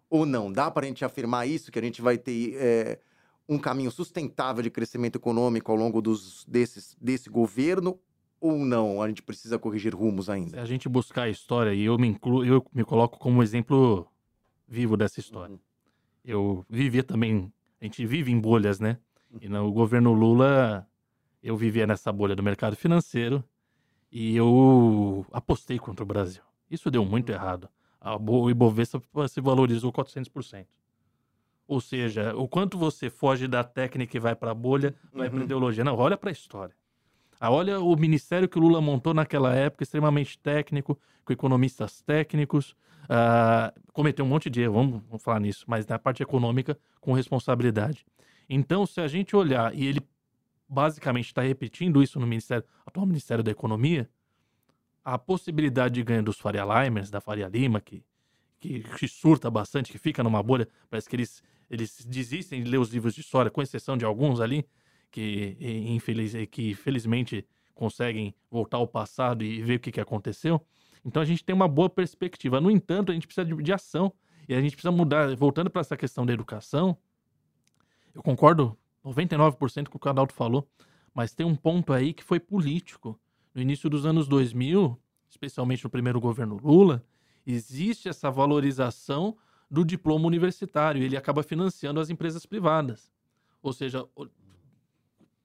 ou não? Dá para a gente afirmar isso, que a gente vai ter é, um caminho sustentável de crescimento econômico ao longo dos, desses, desse governo? Ou não? A gente precisa corrigir rumos ainda? Se a gente buscar a história, e eu me incluo, eu me coloco como exemplo vivo dessa história. Uhum. Eu vivia também a gente vive em bolhas, né? E no governo Lula, eu vivia nessa bolha do mercado financeiro e eu apostei contra o Brasil. Isso deu muito errado. A o Ibovespa se valorizou 400%. Ou seja, o quanto você foge da técnica e vai para a bolha, vai Uhum. para ideologia. Não, olha para a história. Ah, olha o ministério que o Lula montou naquela época, extremamente técnico, com economistas técnicos. ah, cometeu um monte de erro, vamos, vamos falar nisso, mas na parte econômica, com responsabilidade. Então, se a gente olhar, e ele basicamente está repetindo isso no Ministério, atual Ministério da Economia, a possibilidade de ganho dos Faria Limers, da Faria Lima, que, que, que surta bastante, que fica numa bolha, parece que eles, eles desistem de ler os livros de história, com exceção de alguns ali, que, infeliz, que felizmente conseguem voltar ao passado e ver o que, que aconteceu. Então a gente tem uma boa perspectiva. No entanto, a gente precisa de, de ação. E a gente precisa mudar. Voltando para essa questão da educação, eu concordo 99% com o que o Adalto falou, mas tem um ponto aí que foi político. No início dos anos 2000, especialmente no primeiro governo Lula, existe essa valorização do diploma universitário. Ele acaba financiando as empresas privadas. Ou seja,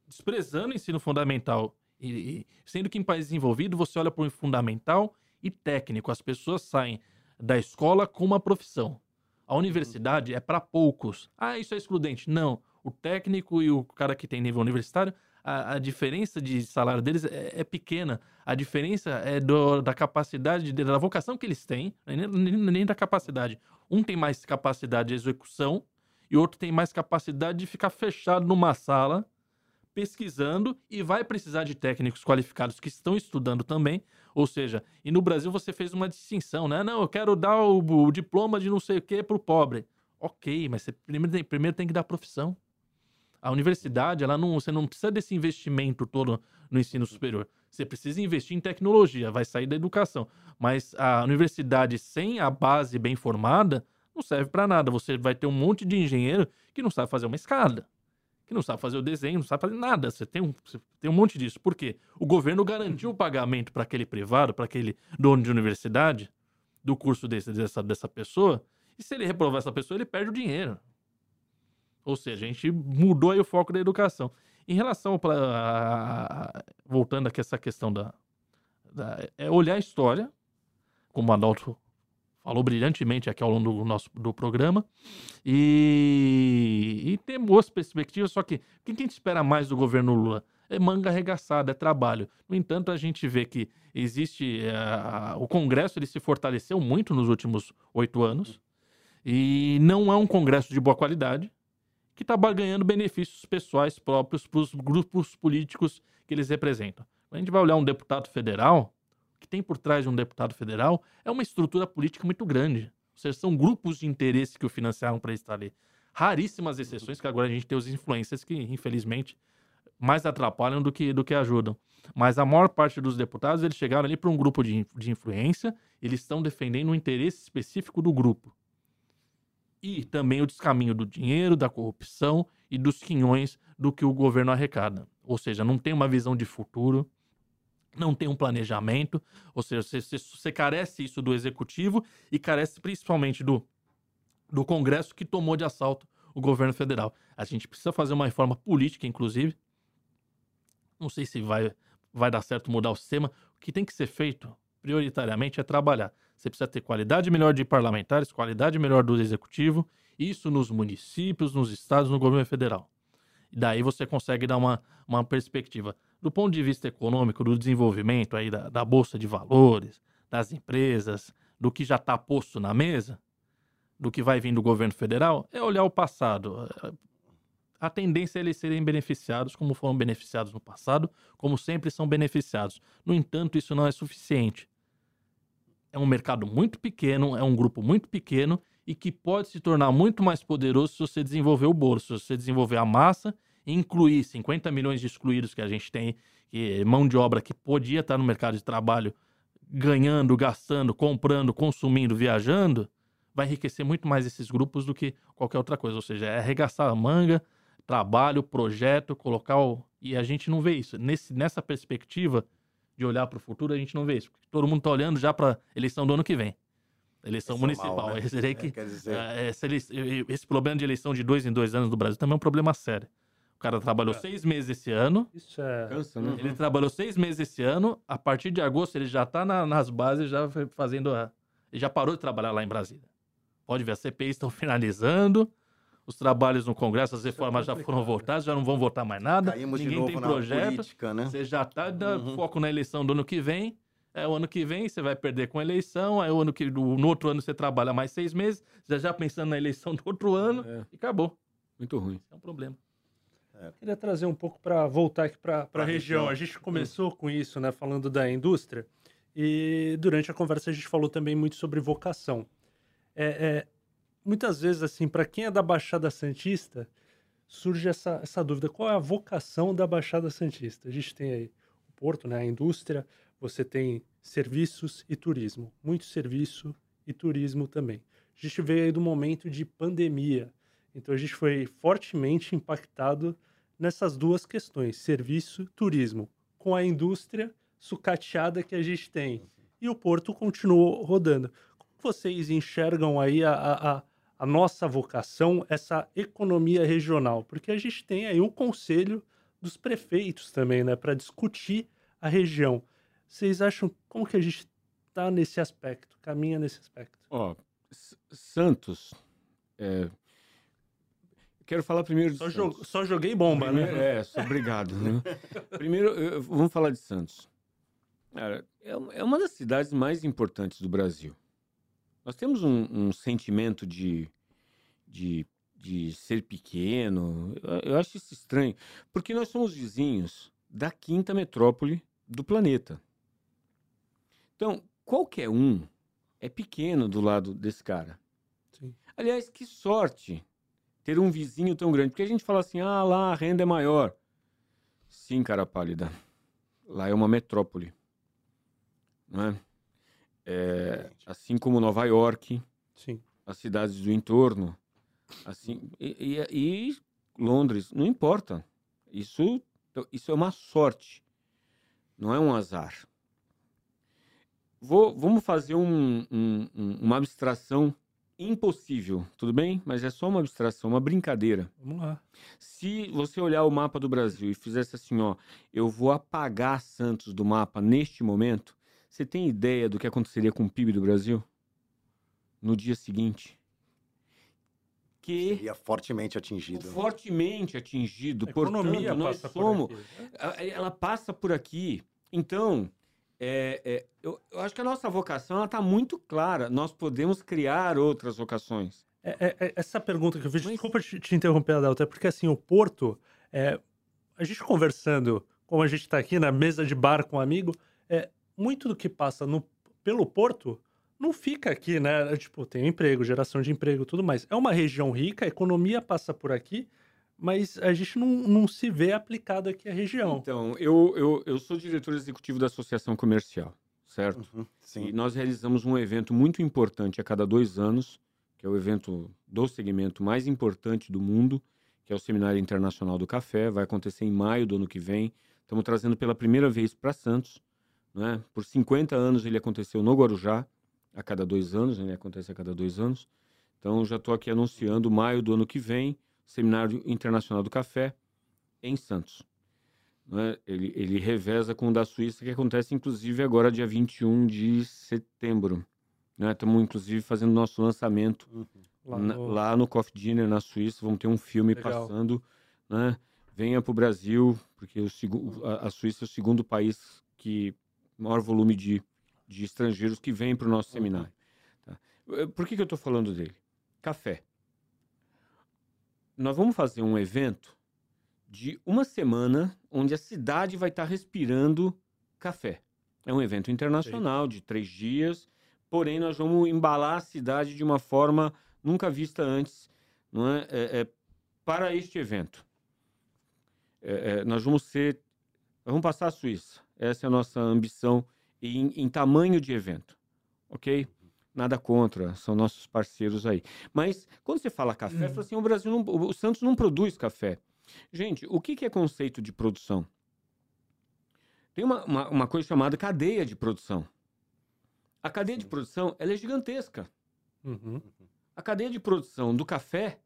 desprezando o ensino fundamental. E, sendo que em países desenvolvidos você olha para o fundamental e técnico. As pessoas saem da escola com uma profissão. A universidade é para poucos. Ah, isso é excludente. Não. O técnico e o cara que tem nível universitário, a, a diferença de salário deles é, é pequena. A diferença é do- da capacidade, de- da vocação que eles têm, nem, nem- nem da capacidade. Um tem mais capacidade de execução e outro tem mais capacidade de ficar fechado numa sala pesquisando e vai precisar de técnicos qualificados que estão estudando também. Ou seja, e no Brasil você fez uma distinção, né? Não, eu quero dar o, o diploma de não sei o que para o pobre. Ok, mas você primeiro tem, primeiro tem que dar profissão. A universidade, ela não, você não precisa desse investimento todo no ensino superior. Você precisa investir em tecnologia, vai sair da educação. Mas a universidade sem a base bem formada não serve para nada. Você vai ter um monte de engenheiro que não sabe fazer uma escada que não sabe fazer o desenho, não sabe fazer nada. Você tem um, você tem um monte disso. Por quê? O governo garantiu o pagamento para aquele privado, para aquele dono de universidade, do curso desse, dessa, dessa pessoa, e se ele reprovar essa pessoa, ele perde o dinheiro. Ou seja, a gente mudou aí o foco da educação. Em relação pra, a- a- voltando aqui a essa questão da, da- é olhar a história, como o Adalto falou brilhantemente aqui ao longo do nosso do programa, e, e ter boas perspectivas, só que o que a gente espera mais do governo Lula? É manga arregaçada, é trabalho. No entanto, a gente vê que existe. a- o Congresso ele se fortaleceu muito nos últimos oito anos. E não é um Congresso de boa qualidade, que está ganhando benefícios pessoais próprios para os grupos políticos que eles representam. A gente vai olhar um deputado federal, que tem por trás de um deputado federal é uma estrutura política muito grande. Ou seja, são grupos de interesse que o financiaram para estar ali. Raríssimas exceções, que agora a gente tem os influencers que, infelizmente, mais atrapalham do que, do que ajudam. Mas a maior parte dos deputados, eles chegaram ali para um grupo de, de influência, eles estão defendendo um interesse específico do grupo. E também o descaminho do dinheiro, da corrupção e dos quinhões do que o governo arrecada. Ou seja, não tem uma visão de futuro, não tem um planejamento, ou seja, você, você, você carece isso do executivo e carece principalmente do, do Congresso que tomou de assalto o governo federal. A gente precisa fazer uma reforma política, inclusive. Não sei se vai, vai dar certo mudar o sistema. O que tem que ser feito, prioritariamente, é trabalhar. Você precisa ter qualidade melhor de parlamentares, qualidade melhor do executivo, isso nos municípios, nos estados, no governo federal. Daí você consegue dar uma, uma perspectiva. Do ponto de vista econômico, do desenvolvimento aí da, da Bolsa de Valores, das empresas, do que já está posto na mesa, do que vai vir do governo federal, é olhar o passado. A tendência é eles serem beneficiados como foram beneficiados no passado, como sempre são beneficiados. No entanto, isso não é suficiente. É um mercado muito pequeno, é um grupo muito pequeno e que pode se tornar muito mais poderoso se você desenvolver o bolso, se você desenvolver a massa incluir 50 milhões de excluídos que a gente tem, que mão de obra que podia estar no mercado de trabalho ganhando, gastando, comprando, consumindo, viajando, vai enriquecer muito mais esses grupos do que qualquer outra coisa. Ou seja, é arregaçar a manga, trabalho, projeto, colocar o... E a gente não vê isso. Nesse, nessa perspectiva de olhar para o futuro, a gente não vê isso. Porque todo mundo está olhando já para a eleição do ano que vem. Eleição municipal. mal, né? Esse, que, É, dizer, é, esse problema de eleição de dois em dois anos no Brasil também é um problema sério. O cara trabalhou É. seis meses esse ano. Isso é. Cansa, né? Ele trabalhou seis meses esse ano. A partir de agosto, ele já tá na- nas bases, já foi fazendo. A... Ele já parou de trabalhar lá em Brasília. Pode ver, as CPIs estão finalizando. Os trabalhos no Congresso, as reformas já foram votadas, já não vão votar mais nada. Caímos de Ninguém novo tem na projeto. política, né? Você já tá dando Uhum. foco na eleição do ano que vem. É, o ano que vem você vai perder com a eleição. Aí o ano que, no no outro ano você trabalha mais seis meses, já já pensando na eleição do outro ano É, e acabou. muito ruim. É um problema. Queria trazer um pouco para voltar aqui para a região. região. A gente começou com isso, né, falando da indústria, e durante a conversa a gente falou também muito sobre vocação. É, é, muitas vezes, assim, para quem é da Baixada Santista, surge essa, essa dúvida: qual é a vocação da Baixada Santista? A gente tem aí o porto, né, a indústria, você tem serviços e turismo, muito serviço e turismo também. A gente veio aí do momento de pandemia, então a gente foi fortemente impactado nessas duas questões, serviço e turismo, com a indústria sucateada que a gente tem. E o porto continuou rodando. Como vocês enxergam aí a, a, a- nossa vocação, essa economia regional? Porque a gente tem aí o conselho dos prefeitos também, né, para discutir a região. Vocês acham como que a gente está nesse aspecto, caminha nesse aspecto? Ó, S- Santos. é, Quero falar primeiro de Só, Santos. jo- só joguei bomba, Primeiro- né? É, só obrigado. né? Primeiro, eu- vamos falar de Santos. Cara, é é uma das cidades mais importantes do Brasil. Nós temos um, um sentimento de, de, de ser pequeno. Eu, eu acho isso estranho, porque nós somos vizinhos da quinta metrópole do planeta. Então, qualquer um é pequeno do lado desse cara. Sim. Aliás, que sorte ter um vizinho tão grande. Porque a gente fala assim, ah, lá a renda é maior. Sim, cara pálida. Lá é uma metrópole. Não é? É, assim como Nova York, Sim. as cidades do entorno, assim, e, e- e Londres, não importa. Isso, isso é uma sorte, não é um azar. Vou, vamos fazer um- um- uma abstração impossível, tudo bem? Mas é só uma abstração, uma brincadeira. Vamos lá. Se você olhar o mapa do Brasil e fizesse assim, ó, eu vou apagar Santos do mapa neste momento, você tem ideia do que aconteceria com o PIB do Brasil? No dia seguinte? Que Seria fortemente atingido. fortemente atingido, A economia portanto, nós passa somos, por aqui. a- ela passa por aqui. Então, é, é, eu, eu acho que a nossa vocação está muito clara. Nós podemos criar outras vocações. É, é, é, essa pergunta que eu fiz, Mas- desculpa te, te interromper, Adalto, é porque assim, o Porto, é, a gente conversando, como a gente está aqui na mesa de bar com um amigo, é, muito do que passa no, pelo Porto não fica aqui, né? Tipo, tem emprego, geração de emprego, tudo mais. É uma região rica, a economia passa por aqui, mas a gente não, não se vê aplicado aqui a região. Então, eu, eu, eu sou diretor executivo da Associação Comercial, certo? Uhum, E Sim. nós realizamos um evento muito importante a cada dois anos, que é o evento do segmento mais importante do mundo, que é o Seminário Internacional do Café. Vai acontecer em maio do ano que vem. Estamos trazendo pela primeira vez para Santos. Né? Por 50 anos ele aconteceu no Guarujá, a cada dois anos, ele acontece a cada dois anos. Então já estou aqui anunciando maio do ano que vem, Seminário Internacional do Café, em Santos. Né? Ele, ele reveza com o da Suíça, que acontece inclusive agora dia 21 de setembro. Estamos inclusive fazendo nosso lançamento Lá na- no- lá no Coffee Dinner, na Suíça. Vamos ter um filme Legal. passando. Né? Venha para o Brasil, porque o a, a Suíça é o segundo país que maior volume de, de estrangeiros que vem para o nosso seminário. tá? Eh, Por que, que eu estou falando dele? Café. Nós vamos fazer um evento de uma semana onde a cidade vai estar respirando café. É um evento internacional de três dias, porém nós vamos embalar a cidade de uma forma nunca vista antes não é? É, é, para este evento. É, é, nós vamos ser, nós vamos passar a Suíça. Essa é a nossa ambição em, em tamanho de evento, ok? Nada contra, são nossos parceiros aí. Mas quando você fala café, fala assim, o Brasil, não, o Santos não produz café. Gente, o que, que é conceito de produção? Tem uma, uma, uma coisa chamada cadeia de produção. A cadeia de produção ela é gigantesca. Uhum. A cadeia de produção do café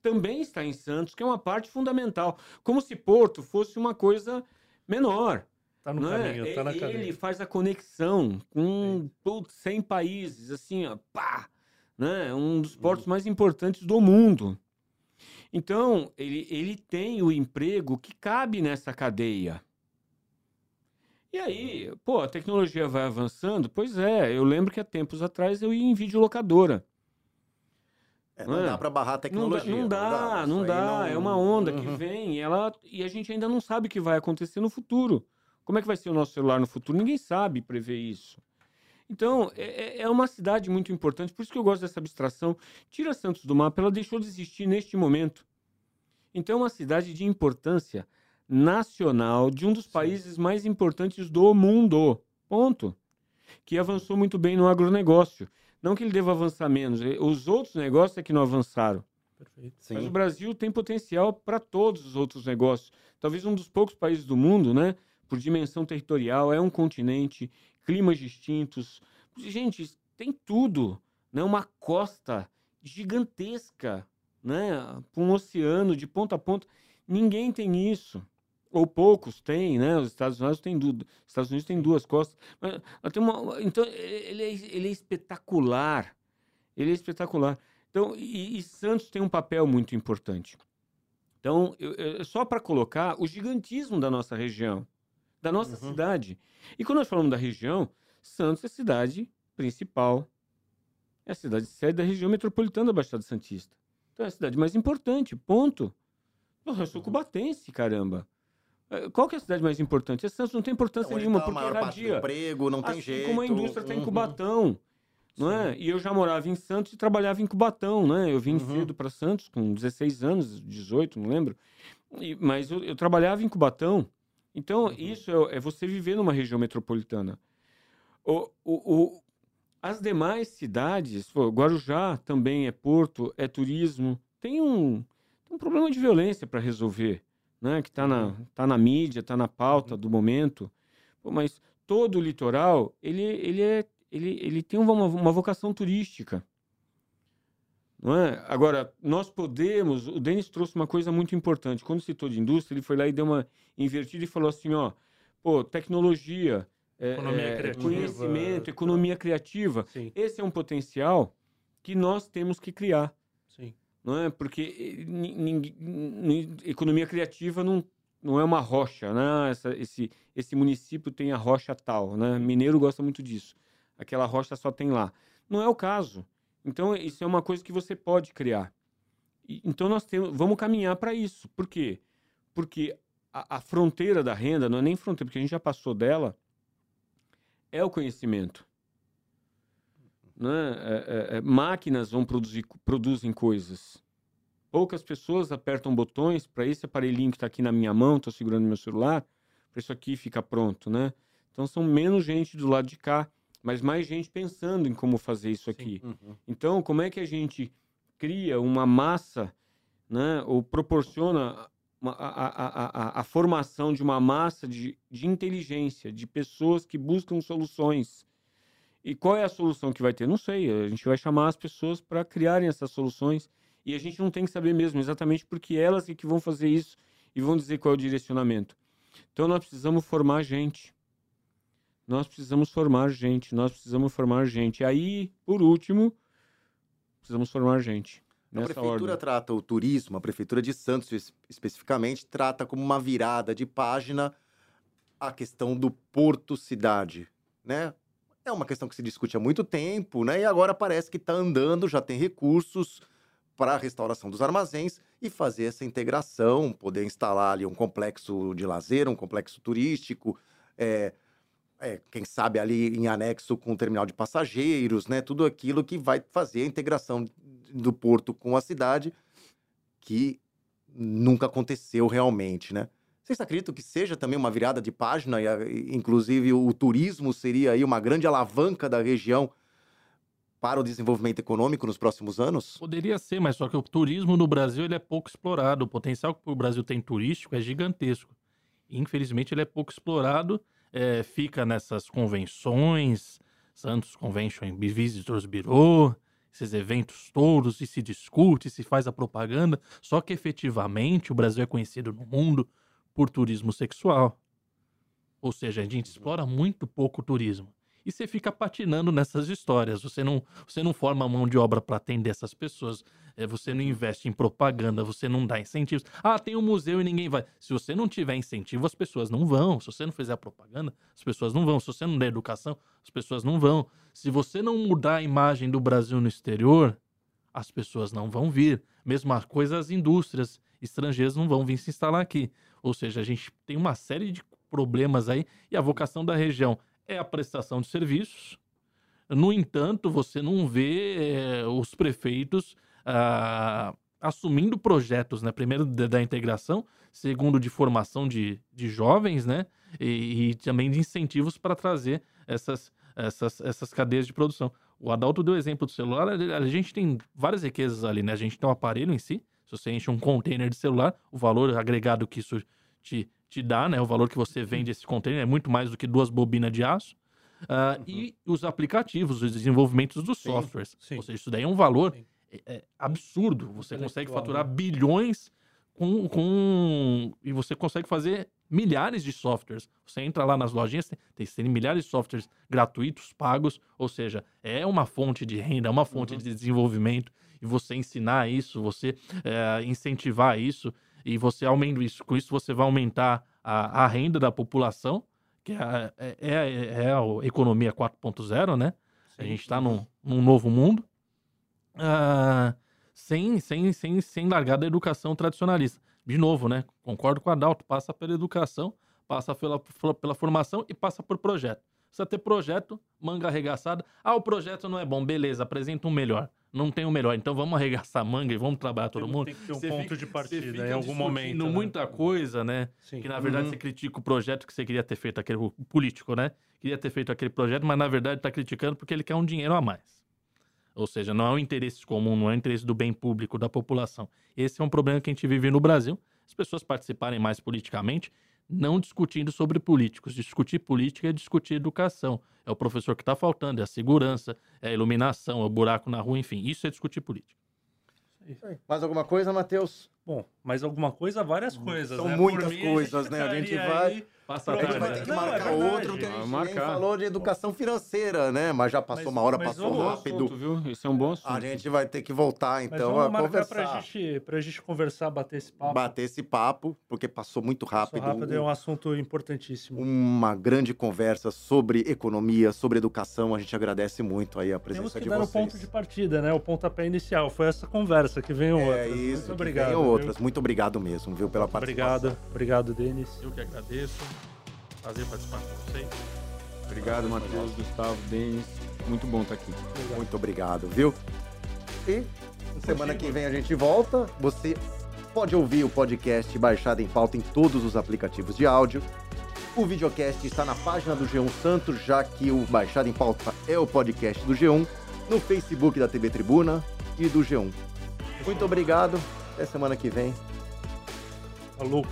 também está em Santos, que é uma parte fundamental. Como se Porto fosse uma coisa menor. Tá no não é? caminho, tá na Ele caminho. faz a conexão com putz, 100 países, assim, ó, pá! Né? Um dos portos mais importantes do mundo. Então, ele, ele tem o emprego que cabe nessa cadeia. E aí, pô, a tecnologia vai avançando? Pois é, eu lembro que há tempos atrás eu ia em videolocadora. É, não É. dá pra barrar a Não dá, tecnologia. não dá, não aí dá. É uma onda que Uhum. vem e, ela, e a gente ainda não sabe o que vai acontecer no futuro. Como é que vai ser o nosso celular no futuro? Ninguém sabe prever isso. Então, é, é- é uma cidade muito importante, por isso que eu gosto dessa abstração. Tira Santos do mapa, ela deixou de existir neste momento. Então, é uma cidade de importância nacional, de um dos países mais importantes do mundo. Ponto. Que avançou muito bem no agronegócio. Não que ele deva avançar menos, eh, os outros negócios é que não avançaram. Perfeito. Mas o Sim. Brasil tem potencial para todos os outros negócios. Talvez um dos poucos países do mundo, né? Por dimensão territorial, é um continente, climas distintos. Gente, tem tudo, né? Uma costa gigantesca, né? Um oceano de ponta a ponta. Ninguém tem isso. Ou poucos têm, né? Os Estados Unidos têm duas, Estados Unidos tem duas costas. Mas, uma, então, ele é, ele é espetacular. Ele é espetacular. Então, e, e Santos tem um papel muito importante. Então, eu- eu- só para colocar o gigantismo da nossa região, da nossa Uhum. cidade. E quando nós falamos da região, Santos é a cidade principal, é a cidade sede da região metropolitana da Baixada Santista. Então, é a cidade mais importante, ponto. Porra, eu sou cubatense, caramba. Eh, Qual que é a cidade mais importante? É Santos não tem importância Onde nenhuma, tá porque do irradia. emprego, não tem Assim jeito. como a indústria está em Uhum. Cubatão, não é? E eu já morava em Santos e trabalhava em Cubatão, né? Eu vim Uhum. cedo para Santos com 16 anos, 18, não lembro. E- mas eu, eu trabalhava em Cubatão. Então, Uhum. isso é, é você viver numa região metropolitana. O, o, o- as demais cidades, Guarujá também é porto, é turismo, tem um, tem um problema de violência para resolver, né? Que está na, tá na mídia, está na pauta do momento. Pô, mas todo o litoral, ele, ele, é, ele, ele tem uma, uma vocação turística. Não é? Agora, nós podemos. O Denis trouxe uma coisa muito importante. Quando citou de indústria, ele foi lá e deu uma invertida e falou assim: ó, pô, tecnologia, é, Economia é, conhecimento, economia criativa. Sim, Esse é um potencial que nós temos que criar sim. não é? Porque economia criativa não, não é uma rocha, né? Essa, esse, esse município tem a rocha tal, né? Mineiro gosta muito disso. Aquela rocha só tem lá. Não é o caso. Então, isso é uma coisa que você pode criar. E- então, nós temos, vamos caminhar para isso. Por quê? Porque a, a fronteira da renda, não é nem fronteira, porque a gente já passou dela, é o conhecimento né? É, é, é, máquinas vão produzir produzem coisas. Poucas pessoas apertam botões para esse aparelhinho que está aqui na minha mão, estou segurando meu celular, para isso aqui ficar pronto, né? Então são menos gente do lado de cá, mas mais gente pensando em como fazer isso aqui. Uhum. Então, como é que a gente cria uma massa, né, ou proporciona uma- a, a, a, a, formação de uma massa de, de inteligência, de pessoas que buscam soluções? E qual é a solução que vai ter? Não sei. A gente vai chamar as pessoas para criarem essas soluções e a gente não tem que saber mesmo, exatamente porque elas é que vão fazer isso e vão dizer qual é o direcionamento. Então, nós precisamos formar gente. Nós precisamos formar gente, nós precisamos formar gente. Aí, por último, precisamos formar gente. A prefeitura ordem. trata o turismo, a prefeitura de Santos es- especificamente, trata como uma virada de página a questão do porto cidade, né? É uma questão que se discute há muito tempo, né? E agora parece que está andando, já tem recursos para a restauração dos armazéns e fazer essa integração, poder instalar ali um complexo de lazer, um complexo turístico, é, é, quem sabe ali em anexo com o terminal de passageiros, né? Tudo aquilo que vai fazer a integração do porto com a cidade, que nunca aconteceu realmente, né? Vocês acreditam que seja também uma virada de página, e, inclusive o turismo seria aí uma grande alavanca da região para o desenvolvimento econômico nos próximos anos? Poderia ser, mas só que o turismo no Brasil ele é pouco explorado. O potencial que o Brasil tem turístico é gigantesco. Infelizmente, ele é pouco explorado. É, fica nessas convenções, Santos Convention Visitors Bureau, esses eventos todos e se discute, se faz a propaganda, só que efetivamente o Brasil é conhecido no mundo por turismo sexual. Ou seja, a gente explora muito pouco o turismo. E você fica patinando nessas histórias. Você não, você não forma mão de obra para atender essas pessoas. É, você não investe em propaganda, você não dá incentivos. Ah, tem um museu e ninguém vai. Se você não tiver incentivo, as pessoas não vão. Se você não fizer propaganda, as pessoas não vão. Se você não der educação, as pessoas não vão. Se você não mudar a imagem do Brasil no exterior, as pessoas não vão vir. Mesma coisa as indústrias estrangeiras não vão vir se instalar aqui. Ou seja, a gente tem uma série de problemas aí e a vocação da região é a prestação de serviços. No entanto, você não vê é, os prefeitos ah, assumindo projetos, né? Primeiro da integração, segundo de formação de, de jovens, né? E, e também de incentivos para trazer essas, essas, essas cadeias de produção. O Adalto deu exemplo do celular, a gente tem várias riquezas ali, né? A gente tem o um aparelho em si, se você enche um container de celular, o valor agregado que isso te, te dá, né? O valor que você vende esse container é muito mais do que duas bobinas de aço. Uh, uhum. E os aplicativos, os desenvolvimentos dos sim, softwares. Sim. Ou seja, isso daí é um valor é, é absurdo. Você consegue faturar né? bilhões com, com. E você consegue fazer milhares de softwares. Você entra lá nas lojinhas, tem, tem milhares de softwares gratuitos, pagos. Ou seja, é uma fonte de renda, é uma fonte uhum. de desenvolvimento. E você ensinar isso, você é, incentivar isso e você aumenta isso. Com isso, você vai aumentar a, a renda da população, que é, é, é, é a economia 4.0, né? Sim, a gente está num, num, novo mundo. Uh, sem, sem, sem, sem largar da educação tradicionalista. De novo, né? Concordo com a Adalto, passa pela educação, passa pela, pela formação e passa por projeto. Precisa ter projeto, manga arregaçada. Ah, o projeto não é bom, beleza, apresenta um melhor não tem o melhor. Então vamos arregaçar manga e vamos trabalhar todo mundo. Tem que ter um você ponto fica, de partida em algum momento. Né? muita coisa, né? Sim. Que na verdade uhum. você critica o projeto que você queria ter feito, aquele político, né? Queria ter feito aquele projeto, mas na verdade está criticando porque ele quer um dinheiro a mais. Ou seja, não é o interesse comum, não é o interesse do bem público da população. Esse é um problema que a gente vive no Brasil. As pessoas participarem mais politicamente não discutindo sobre políticos. Discutir política é discutir educação. É o professor que está faltando, é a segurança, é a iluminação, é o buraco na rua, enfim. Isso é discutir política. Mais alguma coisa, Matheus? Bom, mais alguma coisa, várias coisas. São né? muitas mim, coisas, né? A gente vai. Aí Passa a tarde. Gente vai ter que não, marcar é outro, que a gente marcar. falou de educação financeira, né? Mas já passou mas, uma hora, passou rápido. Assunto, viu? Isso é um bom assunto. A gente vai ter que voltar, então, a conversar. Pra gente, pra gente conversar, bater esse papo. Bater esse papo, porque passou muito rápido. Passou rápido, é um assunto importantíssimo. Uma grande conversa sobre economia, sobre educação. A gente agradece muito aí a presença de vocês. Temos que dar o ponto de partida, né? O pontapé inicial. Foi essa conversa que veio é outras. Isso, muito obrigado. Outras. Muito obrigado mesmo, viu, pela participação. Obrigado. Obrigado, Denis. Eu que agradeço. Prazer participar com vocês. Obrigado, Matheus, Gustavo, Denis. Muito bom estar aqui. Obrigado. Muito obrigado, viu? E semana que vem a gente volta. Você pode ouvir o podcast Baixado em Pauta em todos os aplicativos de áudio. O videocast está na página do G1 Santos, já que o Baixado em Pauta é o podcast do G1, no Facebook da TV Tribuna e do G1. Muito obrigado. Até semana que vem. Falou.